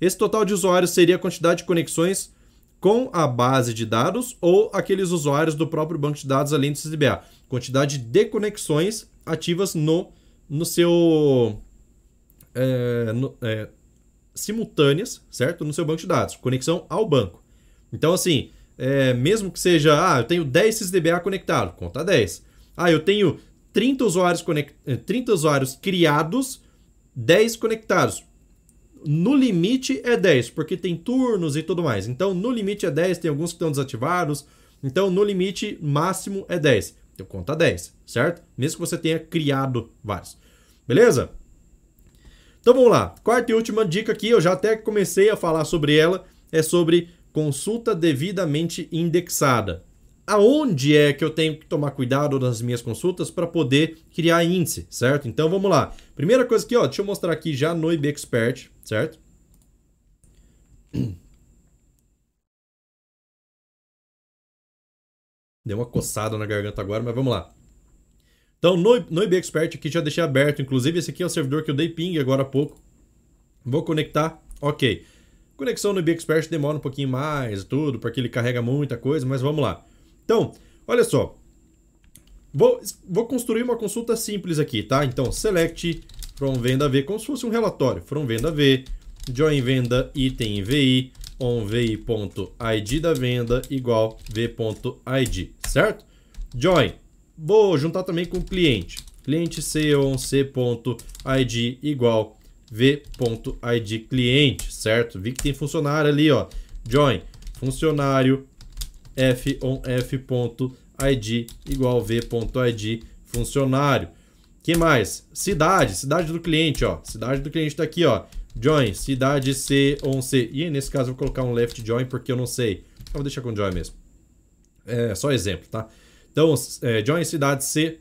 Esse total de usuários seria a quantidade de conexões com a base de dados ou aqueles usuários do próprio banco de dados além do CDBA. Quantidade de conexões ativas no, no seu. É, no, é, simultâneas, certo? No seu banco de dados. Conexão ao banco. Então, assim, é, mesmo que seja. Ah, eu tenho 10 CDBA conectado, conta 10. Ah, eu tenho 30 usuários, conect... 30 usuários criados, 10 conectados no limite é 10, porque tem turnos e tudo mais. Então, no limite é 10, tem alguns que estão desativados. Então, no limite máximo é 10. Então, conta 10, certo? Mesmo que você tenha criado vários. Beleza? Então, vamos lá. Quarta e última dica aqui, eu já até comecei a falar sobre ela, é sobre consulta devidamente indexada. Aonde é que eu tenho que tomar cuidado nas minhas consultas para poder criar índice, certo? Então, vamos lá. Primeira coisa aqui, ó, deixa eu mostrar aqui já no IB Expert certo? Deu uma coçada na garganta agora, mas vamos lá. Então, no, no IB Expert aqui já deixei aberto. Inclusive, esse aqui é o servidor que eu dei ping agora há pouco. Vou conectar. Ok. Conexão no IB Expert demora um pouquinho mais, tudo, porque ele carrega muita coisa, mas vamos lá. Então, olha só. Vou, vou construir uma consulta simples aqui, tá? Então, select from venda V, como se fosse um relatório. From venda V, join venda item VI, on VI.id da venda igual V.id, certo? Join. Vou juntar também com o cliente. Cliente C on C.id igual V.id cliente, certo? Vi que tem funcionário ali, ó. Join. Funcionário F on F.id igual V.id funcionário que mais? Cidade, cidade do cliente, ó. Cidade do cliente tá aqui, ó. Join, cidade C on C. E nesse caso eu vou colocar um left join porque eu não sei. Eu vou deixar com join mesmo. É só exemplo, tá? Então, é, join cidade C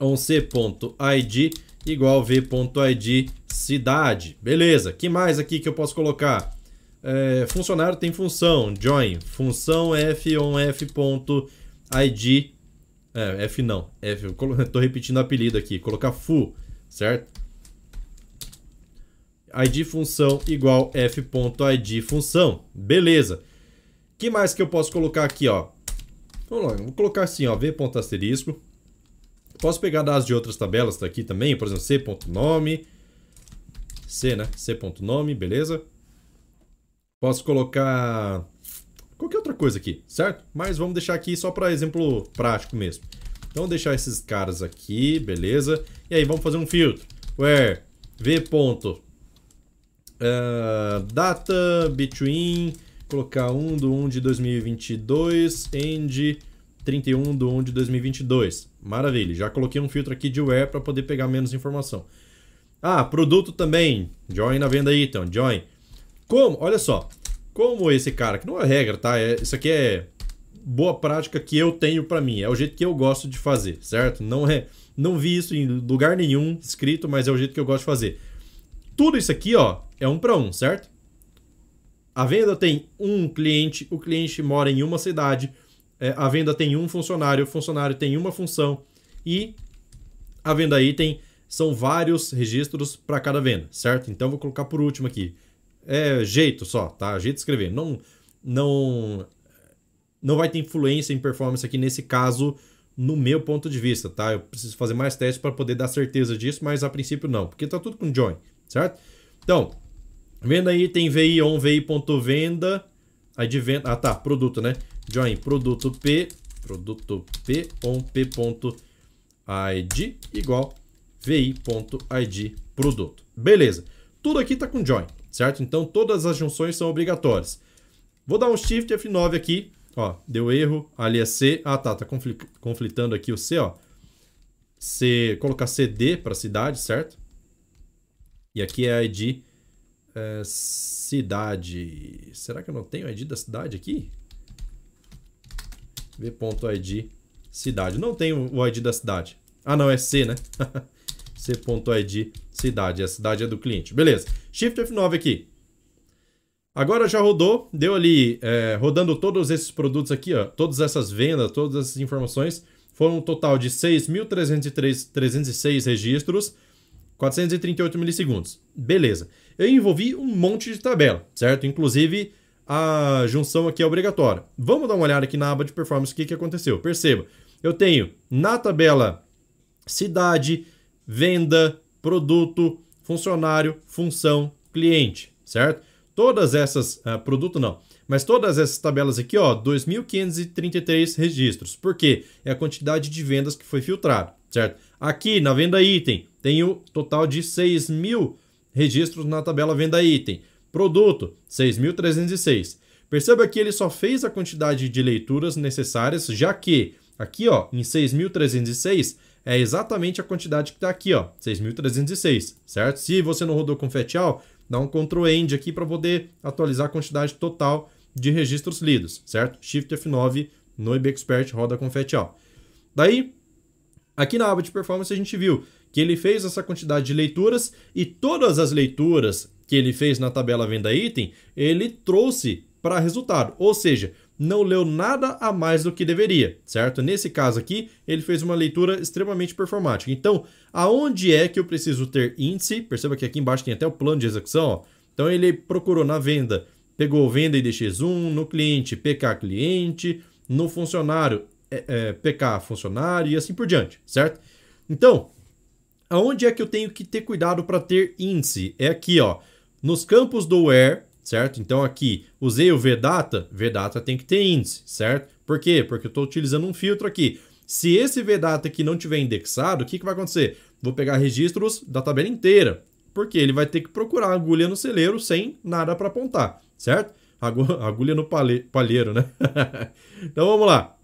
on C.id igual V.id cidade. Beleza. que mais aqui que eu posso colocar? É, funcionário tem função. Join. Função F on F.id é, F não. F, eu tô repetindo o apelido aqui. Colocar fu, certo? id função igual f.id função. Beleza. que mais que eu posso colocar aqui, ó? Vamos lá, vou colocar assim, ó, v ponto asterisco. Posso pegar dados de outras tabelas aqui também, por exemplo, c.nome. C, né? c.nome, beleza. Posso colocar qualquer outra coisa aqui, certo? Mas vamos deixar aqui só para exemplo prático mesmo. Então, deixar esses caras aqui, beleza? E aí, vamos fazer um filtro. Where v ponto uh, data between colocar 1 do 1 de 2022 end 31 do 1 de 2022. Maravilha, já coloquei um filtro aqui de where para poder pegar menos informação. Ah, produto também. Join na venda item, join. Como? Olha só. Como esse cara, que não é regra, tá? É, isso aqui é boa prática que eu tenho para mim. É o jeito que eu gosto de fazer, certo? Não é, não vi isso em lugar nenhum escrito, mas é o jeito que eu gosto de fazer. Tudo isso aqui, ó, é um para um, certo? A venda tem um cliente, o cliente mora em uma cidade, é, a venda tem um funcionário, o funcionário tem uma função e a venda item são vários registros para cada venda, certo? Então vou colocar por último aqui é jeito só, tá? Jeito de escrever. Não, não, não vai ter influência em performance aqui nesse caso, no meu ponto de vista, tá? Eu preciso fazer mais testes para poder dar certeza disso, mas a princípio não, porque tá tudo com join, certo? Então, venda aí tem VI on VI.venda, aí de venda, ah tá, produto, né? Join produto P produto p.p.id igual vi.id produto. Beleza. Tudo aqui está com join, certo? Então todas as junções são obrigatórias. Vou dar um shift F9 aqui, ó, deu erro, ali é C. Ah, tá, tá conflitando aqui o C, ó. C, colocar CD para cidade, certo? E aqui é ID é, cidade. Será que eu não tenho ID da cidade aqui? V.id cidade. Não tenho o ID da cidade. Ah, não, é C, né? C.id cidade. A cidade é do cliente. Beleza. Shift F9 aqui. Agora já rodou, deu ali, é, rodando todos esses produtos aqui, ó, todas essas vendas, todas essas informações, foram um total de 6.306 registros, 438 milissegundos. Beleza. Eu envolvi um monte de tabela, certo? Inclusive a junção aqui é obrigatória. Vamos dar uma olhada aqui na aba de performance o que, que aconteceu. Perceba, eu tenho na tabela cidade, venda, produto, funcionário, função, cliente, certo? Todas essas, uh, produto não, mas todas essas tabelas aqui, ó, 2.533 registros. Por quê? É a quantidade de vendas que foi filtrado, certo? Aqui na venda item, tenho total de 6 mil registros na tabela venda item. Produto, 6.306. Perceba que ele só fez a quantidade de leituras necessárias, já que aqui ó, em 6.306 é exatamente a quantidade que está aqui, ó, 6.306, certo? Se você não rodou com Fetial, dá um Ctrl End aqui para poder atualizar a quantidade total de registros lidos, certo? Shift F9 no IBExpert roda com Fetial. Daí, aqui na aba de performance a gente viu que ele fez essa quantidade de leituras e todas as leituras que ele fez na tabela venda item, ele trouxe para resultado. Ou seja, não leu nada a mais do que deveria, certo? Nesse caso aqui, ele fez uma leitura extremamente performática. Então, aonde é que eu preciso ter índice? Perceba que aqui embaixo tem até o plano de execução. Ó. Então, ele procurou na venda, pegou venda IDX1, no cliente, PK cliente, no funcionário, é, é, PK funcionário e assim por diante, certo? Então, aonde é que eu tenho que ter cuidado para ter índice? É aqui, ó, nos campos do where, certo? Então aqui, usei o vdata, vdata tem que ter índice, certo? Por quê? Porque eu estou utilizando um filtro aqui. Se esse vdata aqui não tiver indexado, o que, que vai acontecer? Vou pegar registros da tabela inteira, porque ele vai ter que procurar agulha no celeiro sem nada para apontar, certo? Agulha no palheiro, né? então vamos lá.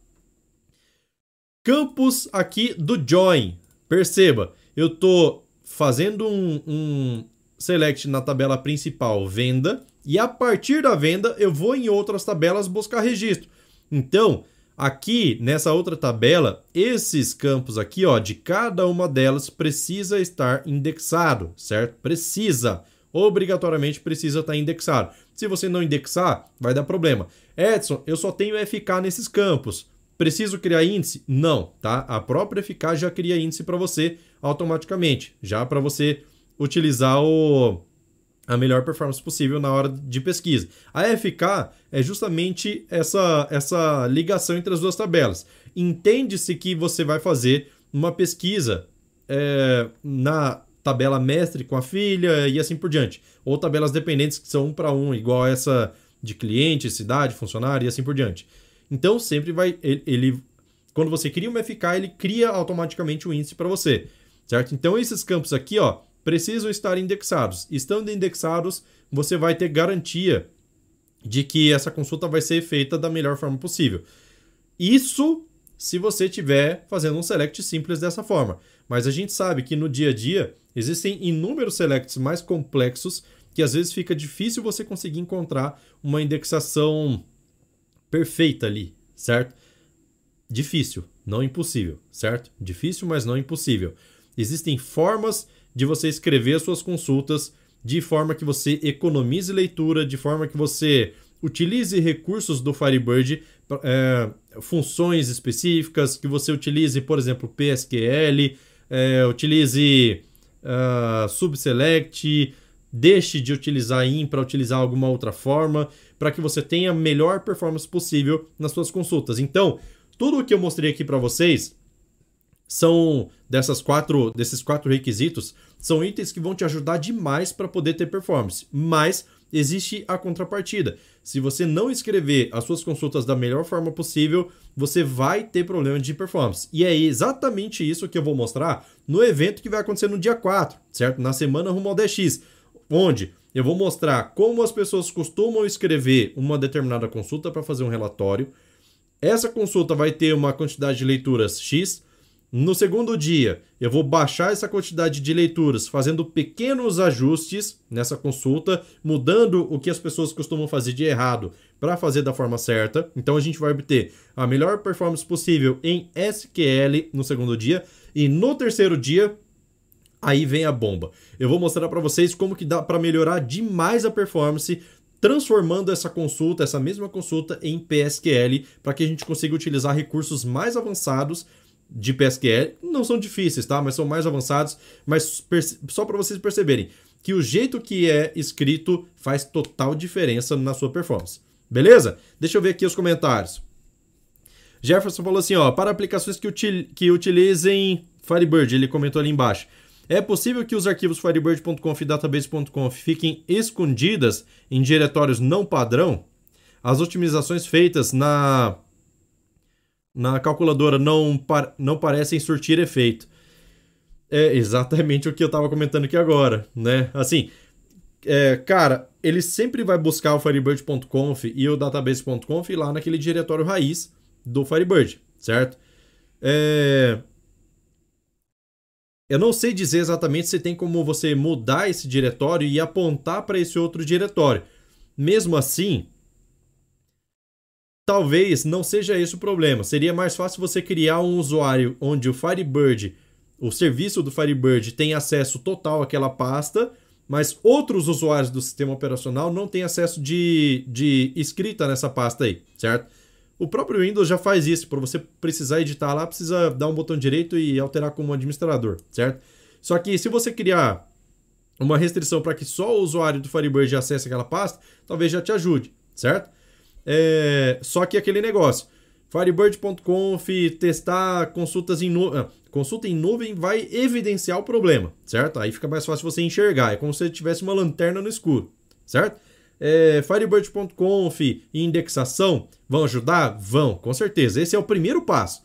Campos aqui do join. Perceba, eu estou fazendo um, um select na tabela principal venda e a partir da venda eu vou em outras tabelas buscar registro. Então, aqui nessa outra tabela, esses campos aqui, ó, de cada uma delas precisa estar indexado, certo? Precisa, obrigatoriamente precisa estar indexado. Se você não indexar, vai dar problema. Edson, eu só tenho FK nesses campos. Preciso criar índice? Não, tá? A própria FK já cria índice para você automaticamente, já para você utilizar o, a melhor performance possível na hora de pesquisa. A FK é justamente essa, essa ligação entre as duas tabelas. Entende-se que você vai fazer uma pesquisa é, na tabela mestre com a filha e assim por diante. Ou tabelas dependentes que são um para um, igual essa de cliente, cidade, funcionário e assim por diante. Então sempre vai ele, ele quando você cria uma FK, ele cria automaticamente o índice para você, certo? Então esses campos aqui, ó, precisam estar indexados. Estando indexados, você vai ter garantia de que essa consulta vai ser feita da melhor forma possível. Isso se você estiver fazendo um select simples dessa forma. Mas a gente sabe que no dia a dia existem inúmeros selects mais complexos que às vezes fica difícil você conseguir encontrar uma indexação perfeita ali, certo? Difícil, não impossível, certo? Difícil, mas não impossível. Existem formas de você escrever suas consultas de forma que você economize leitura, de forma que você utilize recursos do Firebird, é, funções específicas, que você utilize, por exemplo, PSQL, é, utilize uh, subselect, deixe de utilizar in para utilizar alguma outra forma, para que você tenha a melhor performance possível nas suas consultas. Então, tudo o que eu mostrei aqui para vocês são dessas quatro, desses quatro requisitos, são itens que vão te ajudar demais para poder ter performance. Mas existe a contrapartida. Se você não escrever as suas consultas da melhor forma possível, você vai ter problema de performance. E é exatamente isso que eu vou mostrar no evento que vai acontecer no dia 4, certo? Na semana rumo ao DX, onde eu vou mostrar como as pessoas costumam escrever uma determinada consulta para fazer um relatório. Essa consulta vai ter uma quantidade de leituras X, no segundo dia, eu vou baixar essa quantidade de leituras, fazendo pequenos ajustes nessa consulta, mudando o que as pessoas costumam fazer de errado para fazer da forma certa. Então a gente vai obter a melhor performance possível em SQL no segundo dia e no terceiro dia aí vem a bomba. Eu vou mostrar para vocês como que dá para melhorar demais a performance transformando essa consulta, essa mesma consulta em PSQL, para que a gente consiga utilizar recursos mais avançados de PSQL não são difíceis, tá? Mas são mais avançados. Mas só para vocês perceberem que o jeito que é escrito faz total diferença na sua performance. Beleza? Deixa eu ver aqui os comentários. Jefferson falou assim, ó, para aplicações que, util que utilizem Firebird, ele comentou ali embaixo. É possível que os arquivos firebird.conf e database.conf fiquem escondidas em diretórios não padrão? As otimizações feitas na na calculadora não, par não parecem surtir efeito. É exatamente o que eu estava comentando aqui agora, né? Assim, é, cara, ele sempre vai buscar o Firebird.conf e o database.conf lá naquele diretório raiz do Firebird, certo? É... Eu não sei dizer exatamente se tem como você mudar esse diretório e apontar para esse outro diretório. Mesmo assim, Talvez não seja esse o problema. Seria mais fácil você criar um usuário onde o Firebird, o serviço do Firebird, tem acesso total àquela pasta, mas outros usuários do sistema operacional não têm acesso de, de escrita nessa pasta aí, certo? O próprio Windows já faz isso. Para você precisar editar lá, precisa dar um botão direito e alterar como administrador, certo? Só que se você criar uma restrição para que só o usuário do Firebird acesse aquela pasta, talvez já te ajude, certo? É, só que aquele negócio. Firebird.conf, testar consultas em nuvem. Ah, consulta em nuvem vai evidenciar o problema, certo? Aí fica mais fácil você enxergar. É como se tivesse uma lanterna no escuro, certo? É, Firebird.conf e indexação vão ajudar? Vão, com certeza. Esse é o primeiro passo.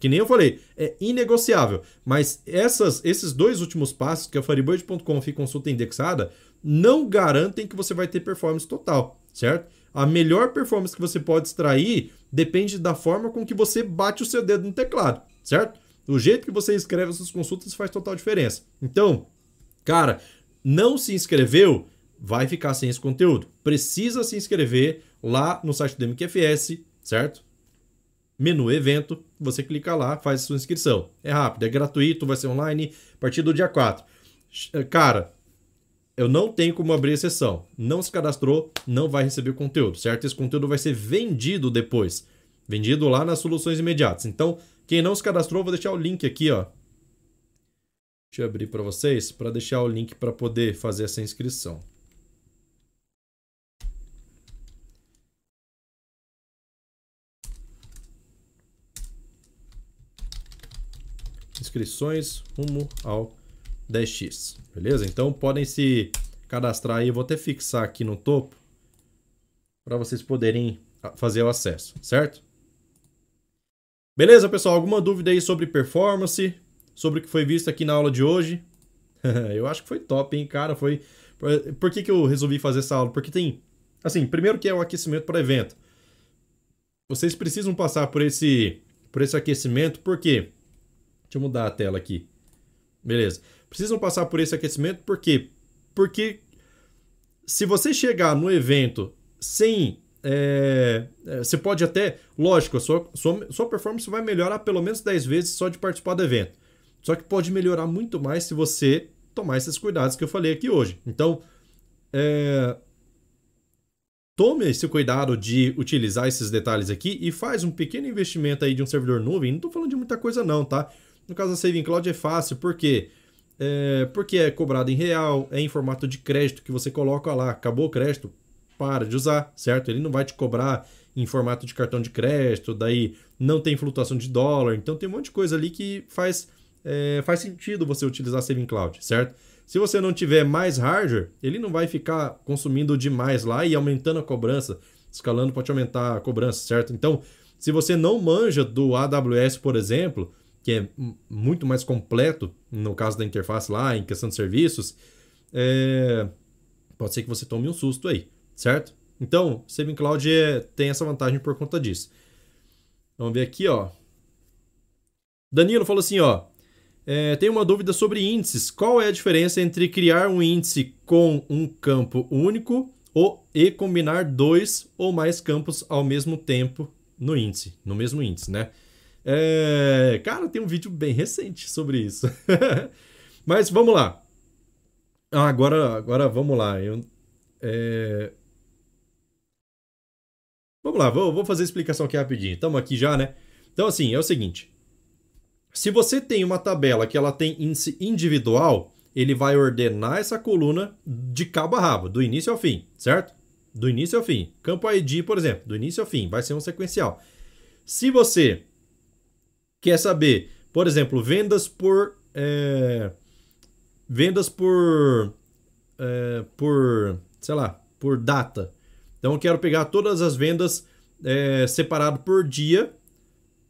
Que nem eu falei, é inegociável. Mas essas, esses dois últimos passos, que é o Firebird.conf e consulta indexada, não garantem que você vai ter performance total, certo? A melhor performance que você pode extrair depende da forma com que você bate o seu dedo no teclado, certo? O jeito que você escreve essas consultas faz total diferença. Então, cara, não se inscreveu, vai ficar sem esse conteúdo. Precisa se inscrever lá no site do MQFS, certo? Menu evento, você clica lá, faz a sua inscrição. É rápido, é gratuito, vai ser online a partir do dia 4. Cara, eu não tenho como abrir exceção. Não se cadastrou, não vai receber o conteúdo, certo? Esse conteúdo vai ser vendido depois. Vendido lá nas soluções imediatas. Então, quem não se cadastrou, vou deixar o link aqui, ó. Deixa eu abrir para vocês, para deixar o link para poder fazer essa inscrição. Inscrições rumo ao 10x, beleza? Então podem se cadastrar aí, eu vou até fixar aqui no topo para vocês poderem fazer o acesso, certo? Beleza, pessoal? Alguma dúvida aí sobre performance, sobre o que foi visto aqui na aula de hoje? eu acho que foi top, hein, cara? Foi Por que, que eu resolvi fazer essa aula? Porque tem, assim, primeiro que é o aquecimento para evento. Vocês precisam passar por esse por esse aquecimento, por quê? Deixa eu mudar a tela aqui. Beleza precisam passar por esse aquecimento, por quê? Porque se você chegar no evento sem. É, é você pode até. Lógico, a sua, sua, sua performance vai melhorar pelo menos 10 vezes só de participar do evento. Só que pode melhorar muito mais se você tomar esses cuidados que eu falei aqui hoje. Então, é, tome esse cuidado de utilizar esses detalhes aqui e faz um pequeno investimento aí de um servidor nuvem. Não estou falando de muita coisa não, tá? No caso da Saving Cloud é fácil, porque é, porque é cobrado em real, é em formato de crédito que você coloca lá, acabou o crédito, para de usar, certo? Ele não vai te cobrar em formato de cartão de crédito, daí não tem flutuação de dólar, então tem um monte de coisa ali que faz, é, faz sentido você utilizar Saving Cloud, certo? Se você não tiver mais hardware, ele não vai ficar consumindo demais lá e aumentando a cobrança. Escalando pode aumentar a cobrança, certo? Então, se você não manja do AWS, por exemplo, que é muito mais completo no caso da interface lá, em questão de serviços, é... pode ser que você tome um susto aí, certo? Então, Saving Cloud é... tem essa vantagem por conta disso. Vamos ver aqui, ó. Danilo falou assim, ó. É, tem uma dúvida sobre índices. Qual é a diferença entre criar um índice com um campo único ou e combinar dois ou mais campos ao mesmo tempo no índice, no mesmo índice, né? É, cara, tem um vídeo bem recente sobre isso. Mas vamos lá. Ah, agora, agora vamos lá. Eu, é... Vamos lá, vou, vou fazer a explicação aqui rapidinho. Estamos aqui já, né? Então, assim, é o seguinte. Se você tem uma tabela que ela tem índice individual, ele vai ordenar essa coluna de cabo a rabo, do início ao fim, certo? Do início ao fim. Campo ID, por exemplo, do início ao fim, vai ser um sequencial. Se você quer saber, por exemplo, vendas por. É, vendas por. É, por. sei lá, por data. Então eu quero pegar todas as vendas é, separado por dia,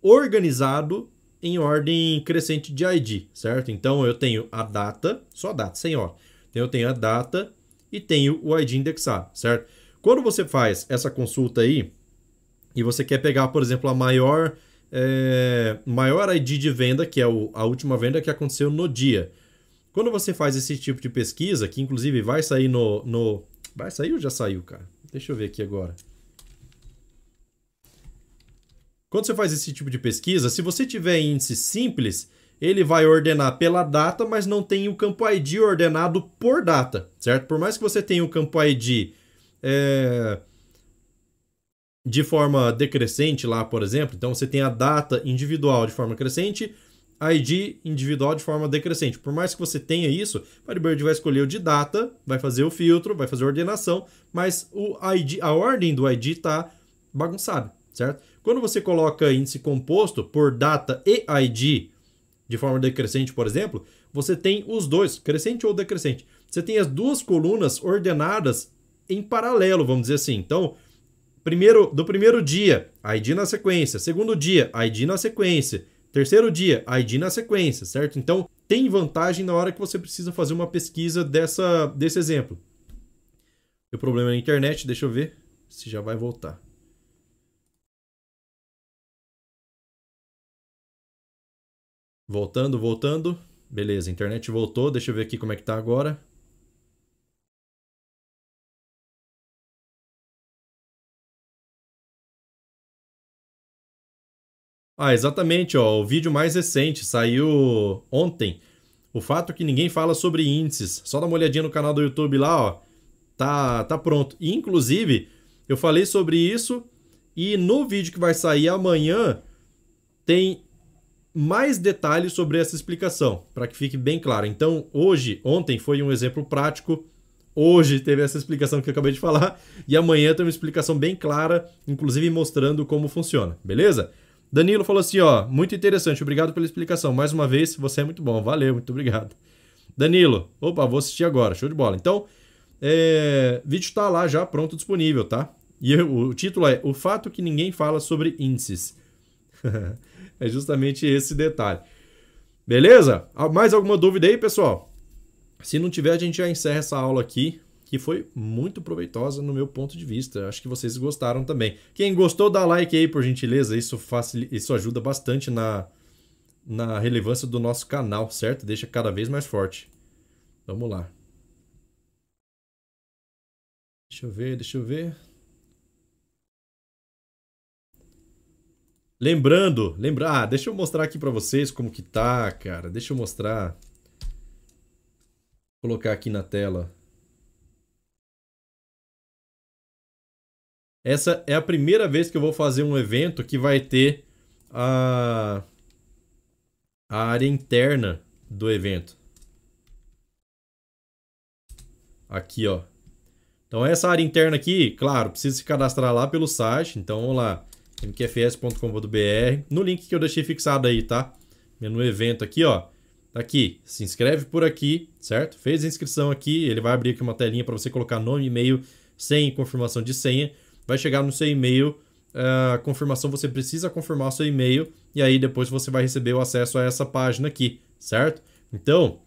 organizado em ordem crescente de ID, certo? Então eu tenho a data, só a data, sem hora. Então eu tenho a data e tenho o ID indexado, certo? Quando você faz essa consulta aí e você quer pegar, por exemplo, a maior é, maior ID de venda, que é o, a última venda que aconteceu no dia. Quando você faz esse tipo de pesquisa, que inclusive vai sair no. no vai sair ou já saiu, cara? Deixa eu ver aqui agora. Quando você faz esse tipo de pesquisa, se você tiver índice simples, ele vai ordenar pela data, mas não tem o campo ID ordenado por data, certo? Por mais que você tenha o campo ID é, de forma decrescente lá, por exemplo, então você tem a data individual de forma crescente, ID individual de forma decrescente. Por mais que você tenha isso, Firebird vai escolher o de data, vai fazer o filtro, vai fazer a ordenação, mas o ID, a ordem do ID está bagunçada, certo? Quando você coloca índice composto por data e ID de forma decrescente, por exemplo, você tem os dois, crescente ou decrescente. Você tem as duas colunas ordenadas em paralelo, vamos dizer assim. Então, primeiro do primeiro dia, ID na sequência. Segundo dia, ID na sequência. Terceiro dia, ID na sequência, certo? Então, tem vantagem na hora que você precisa fazer uma pesquisa dessa, desse exemplo. O problema na internet, deixa eu ver se já vai voltar. Voltando, voltando. Beleza, a internet voltou. Deixa eu ver aqui como é que tá agora. Ah, exatamente, ó, o vídeo mais recente saiu ontem. O fato que ninguém fala sobre índices. Só dá uma olhadinha no canal do YouTube lá, ó. Tá, tá pronto. E, inclusive, eu falei sobre isso e no vídeo que vai sair amanhã tem mais detalhes sobre essa explicação, para que fique bem claro. Então, hoje, ontem foi um exemplo prático, hoje teve essa explicação que eu acabei de falar, e amanhã tem uma explicação bem clara, inclusive mostrando como funciona, beleza? Danilo falou assim, ó, muito interessante, obrigado pela explicação. Mais uma vez, você é muito bom, valeu, muito obrigado. Danilo, opa, vou assistir agora, show de bola. Então, é, vídeo está lá já pronto, disponível, tá? E o título é O Fato que Ninguém Fala sobre Índices. É justamente esse detalhe. Beleza? Mais alguma dúvida aí, pessoal? Se não tiver, a gente já encerra essa aula aqui, que foi muito proveitosa no meu ponto de vista. Acho que vocês gostaram também. Quem gostou, dá like aí, por gentileza. Isso, facil... Isso ajuda bastante na... na relevância do nosso canal, certo? Deixa cada vez mais forte. Vamos lá. Deixa eu ver, deixa eu ver. Lembrando, lembra, ah, deixa eu mostrar aqui para vocês como que tá, cara. Deixa eu mostrar. Vou colocar aqui na tela. Essa é a primeira vez que eu vou fazer um evento que vai ter a, a área interna do evento. Aqui, ó. Então essa área interna aqui, claro, precisa se cadastrar lá pelo site. Então vamos lá mqfs.com.br, no link que eu deixei fixado aí, tá? Menu evento aqui, ó. Tá aqui, se inscreve por aqui, certo? Fez a inscrição aqui, ele vai abrir aqui uma telinha para você colocar nome, e-mail, sem confirmação de senha. Vai chegar no seu e-mail a confirmação, você precisa confirmar seu e-mail e aí depois você vai receber o acesso a essa página aqui, certo? Então,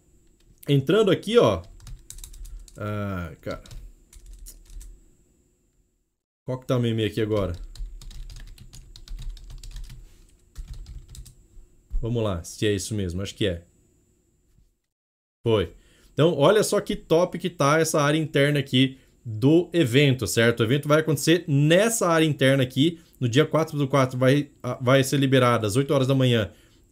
entrando aqui, ó. Ah, cara. Qual que tá o meu e-mail aqui agora? Vamos lá, se é isso mesmo, acho que é. Foi. Então, olha só que top que tá essa área interna aqui do evento, certo? O evento vai acontecer nessa área interna aqui. No dia 4 do 4 vai, vai ser liberada às 8 horas da manhã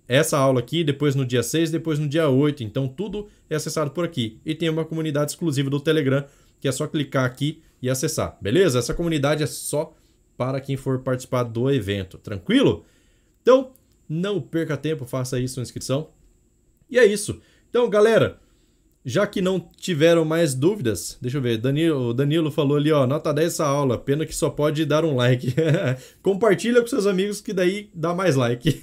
essa aula aqui, depois no dia 6, depois no dia 8. Então tudo é acessado por aqui. E tem uma comunidade exclusiva do Telegram, que é só clicar aqui e acessar. Beleza? Essa comunidade é só para quem for participar do evento. Tranquilo? Então, não perca tempo, faça isso na inscrição. E é isso. Então, galera, já que não tiveram mais dúvidas, deixa eu ver, Danilo, o Danilo falou ali, ó, nota 10 essa aula, pena que só pode dar um like. Compartilha com seus amigos que daí dá mais like.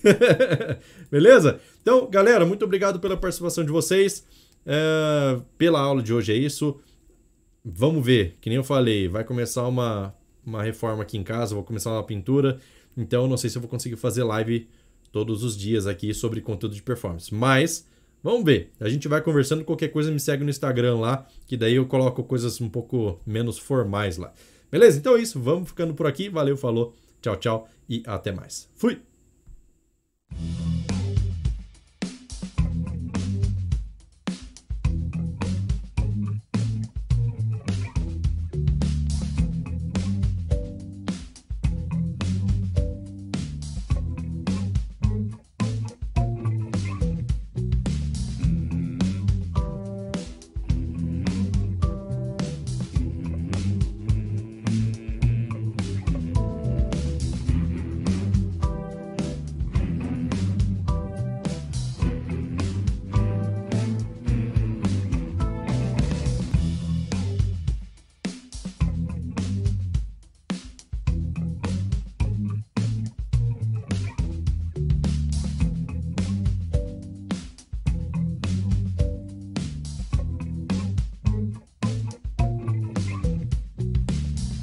Beleza? Então, galera, muito obrigado pela participação de vocês. É, pela aula de hoje é isso. Vamos ver, que nem eu falei, vai começar uma, uma reforma aqui em casa, vou começar uma pintura, então não sei se eu vou conseguir fazer live todos os dias aqui sobre conteúdo de performance. Mas Vamos ver. A gente vai conversando. Qualquer coisa me segue no Instagram lá, que daí eu coloco coisas um pouco menos formais lá. Beleza? Então é isso. Vamos ficando por aqui. Valeu, falou. Tchau, tchau e até mais. Fui!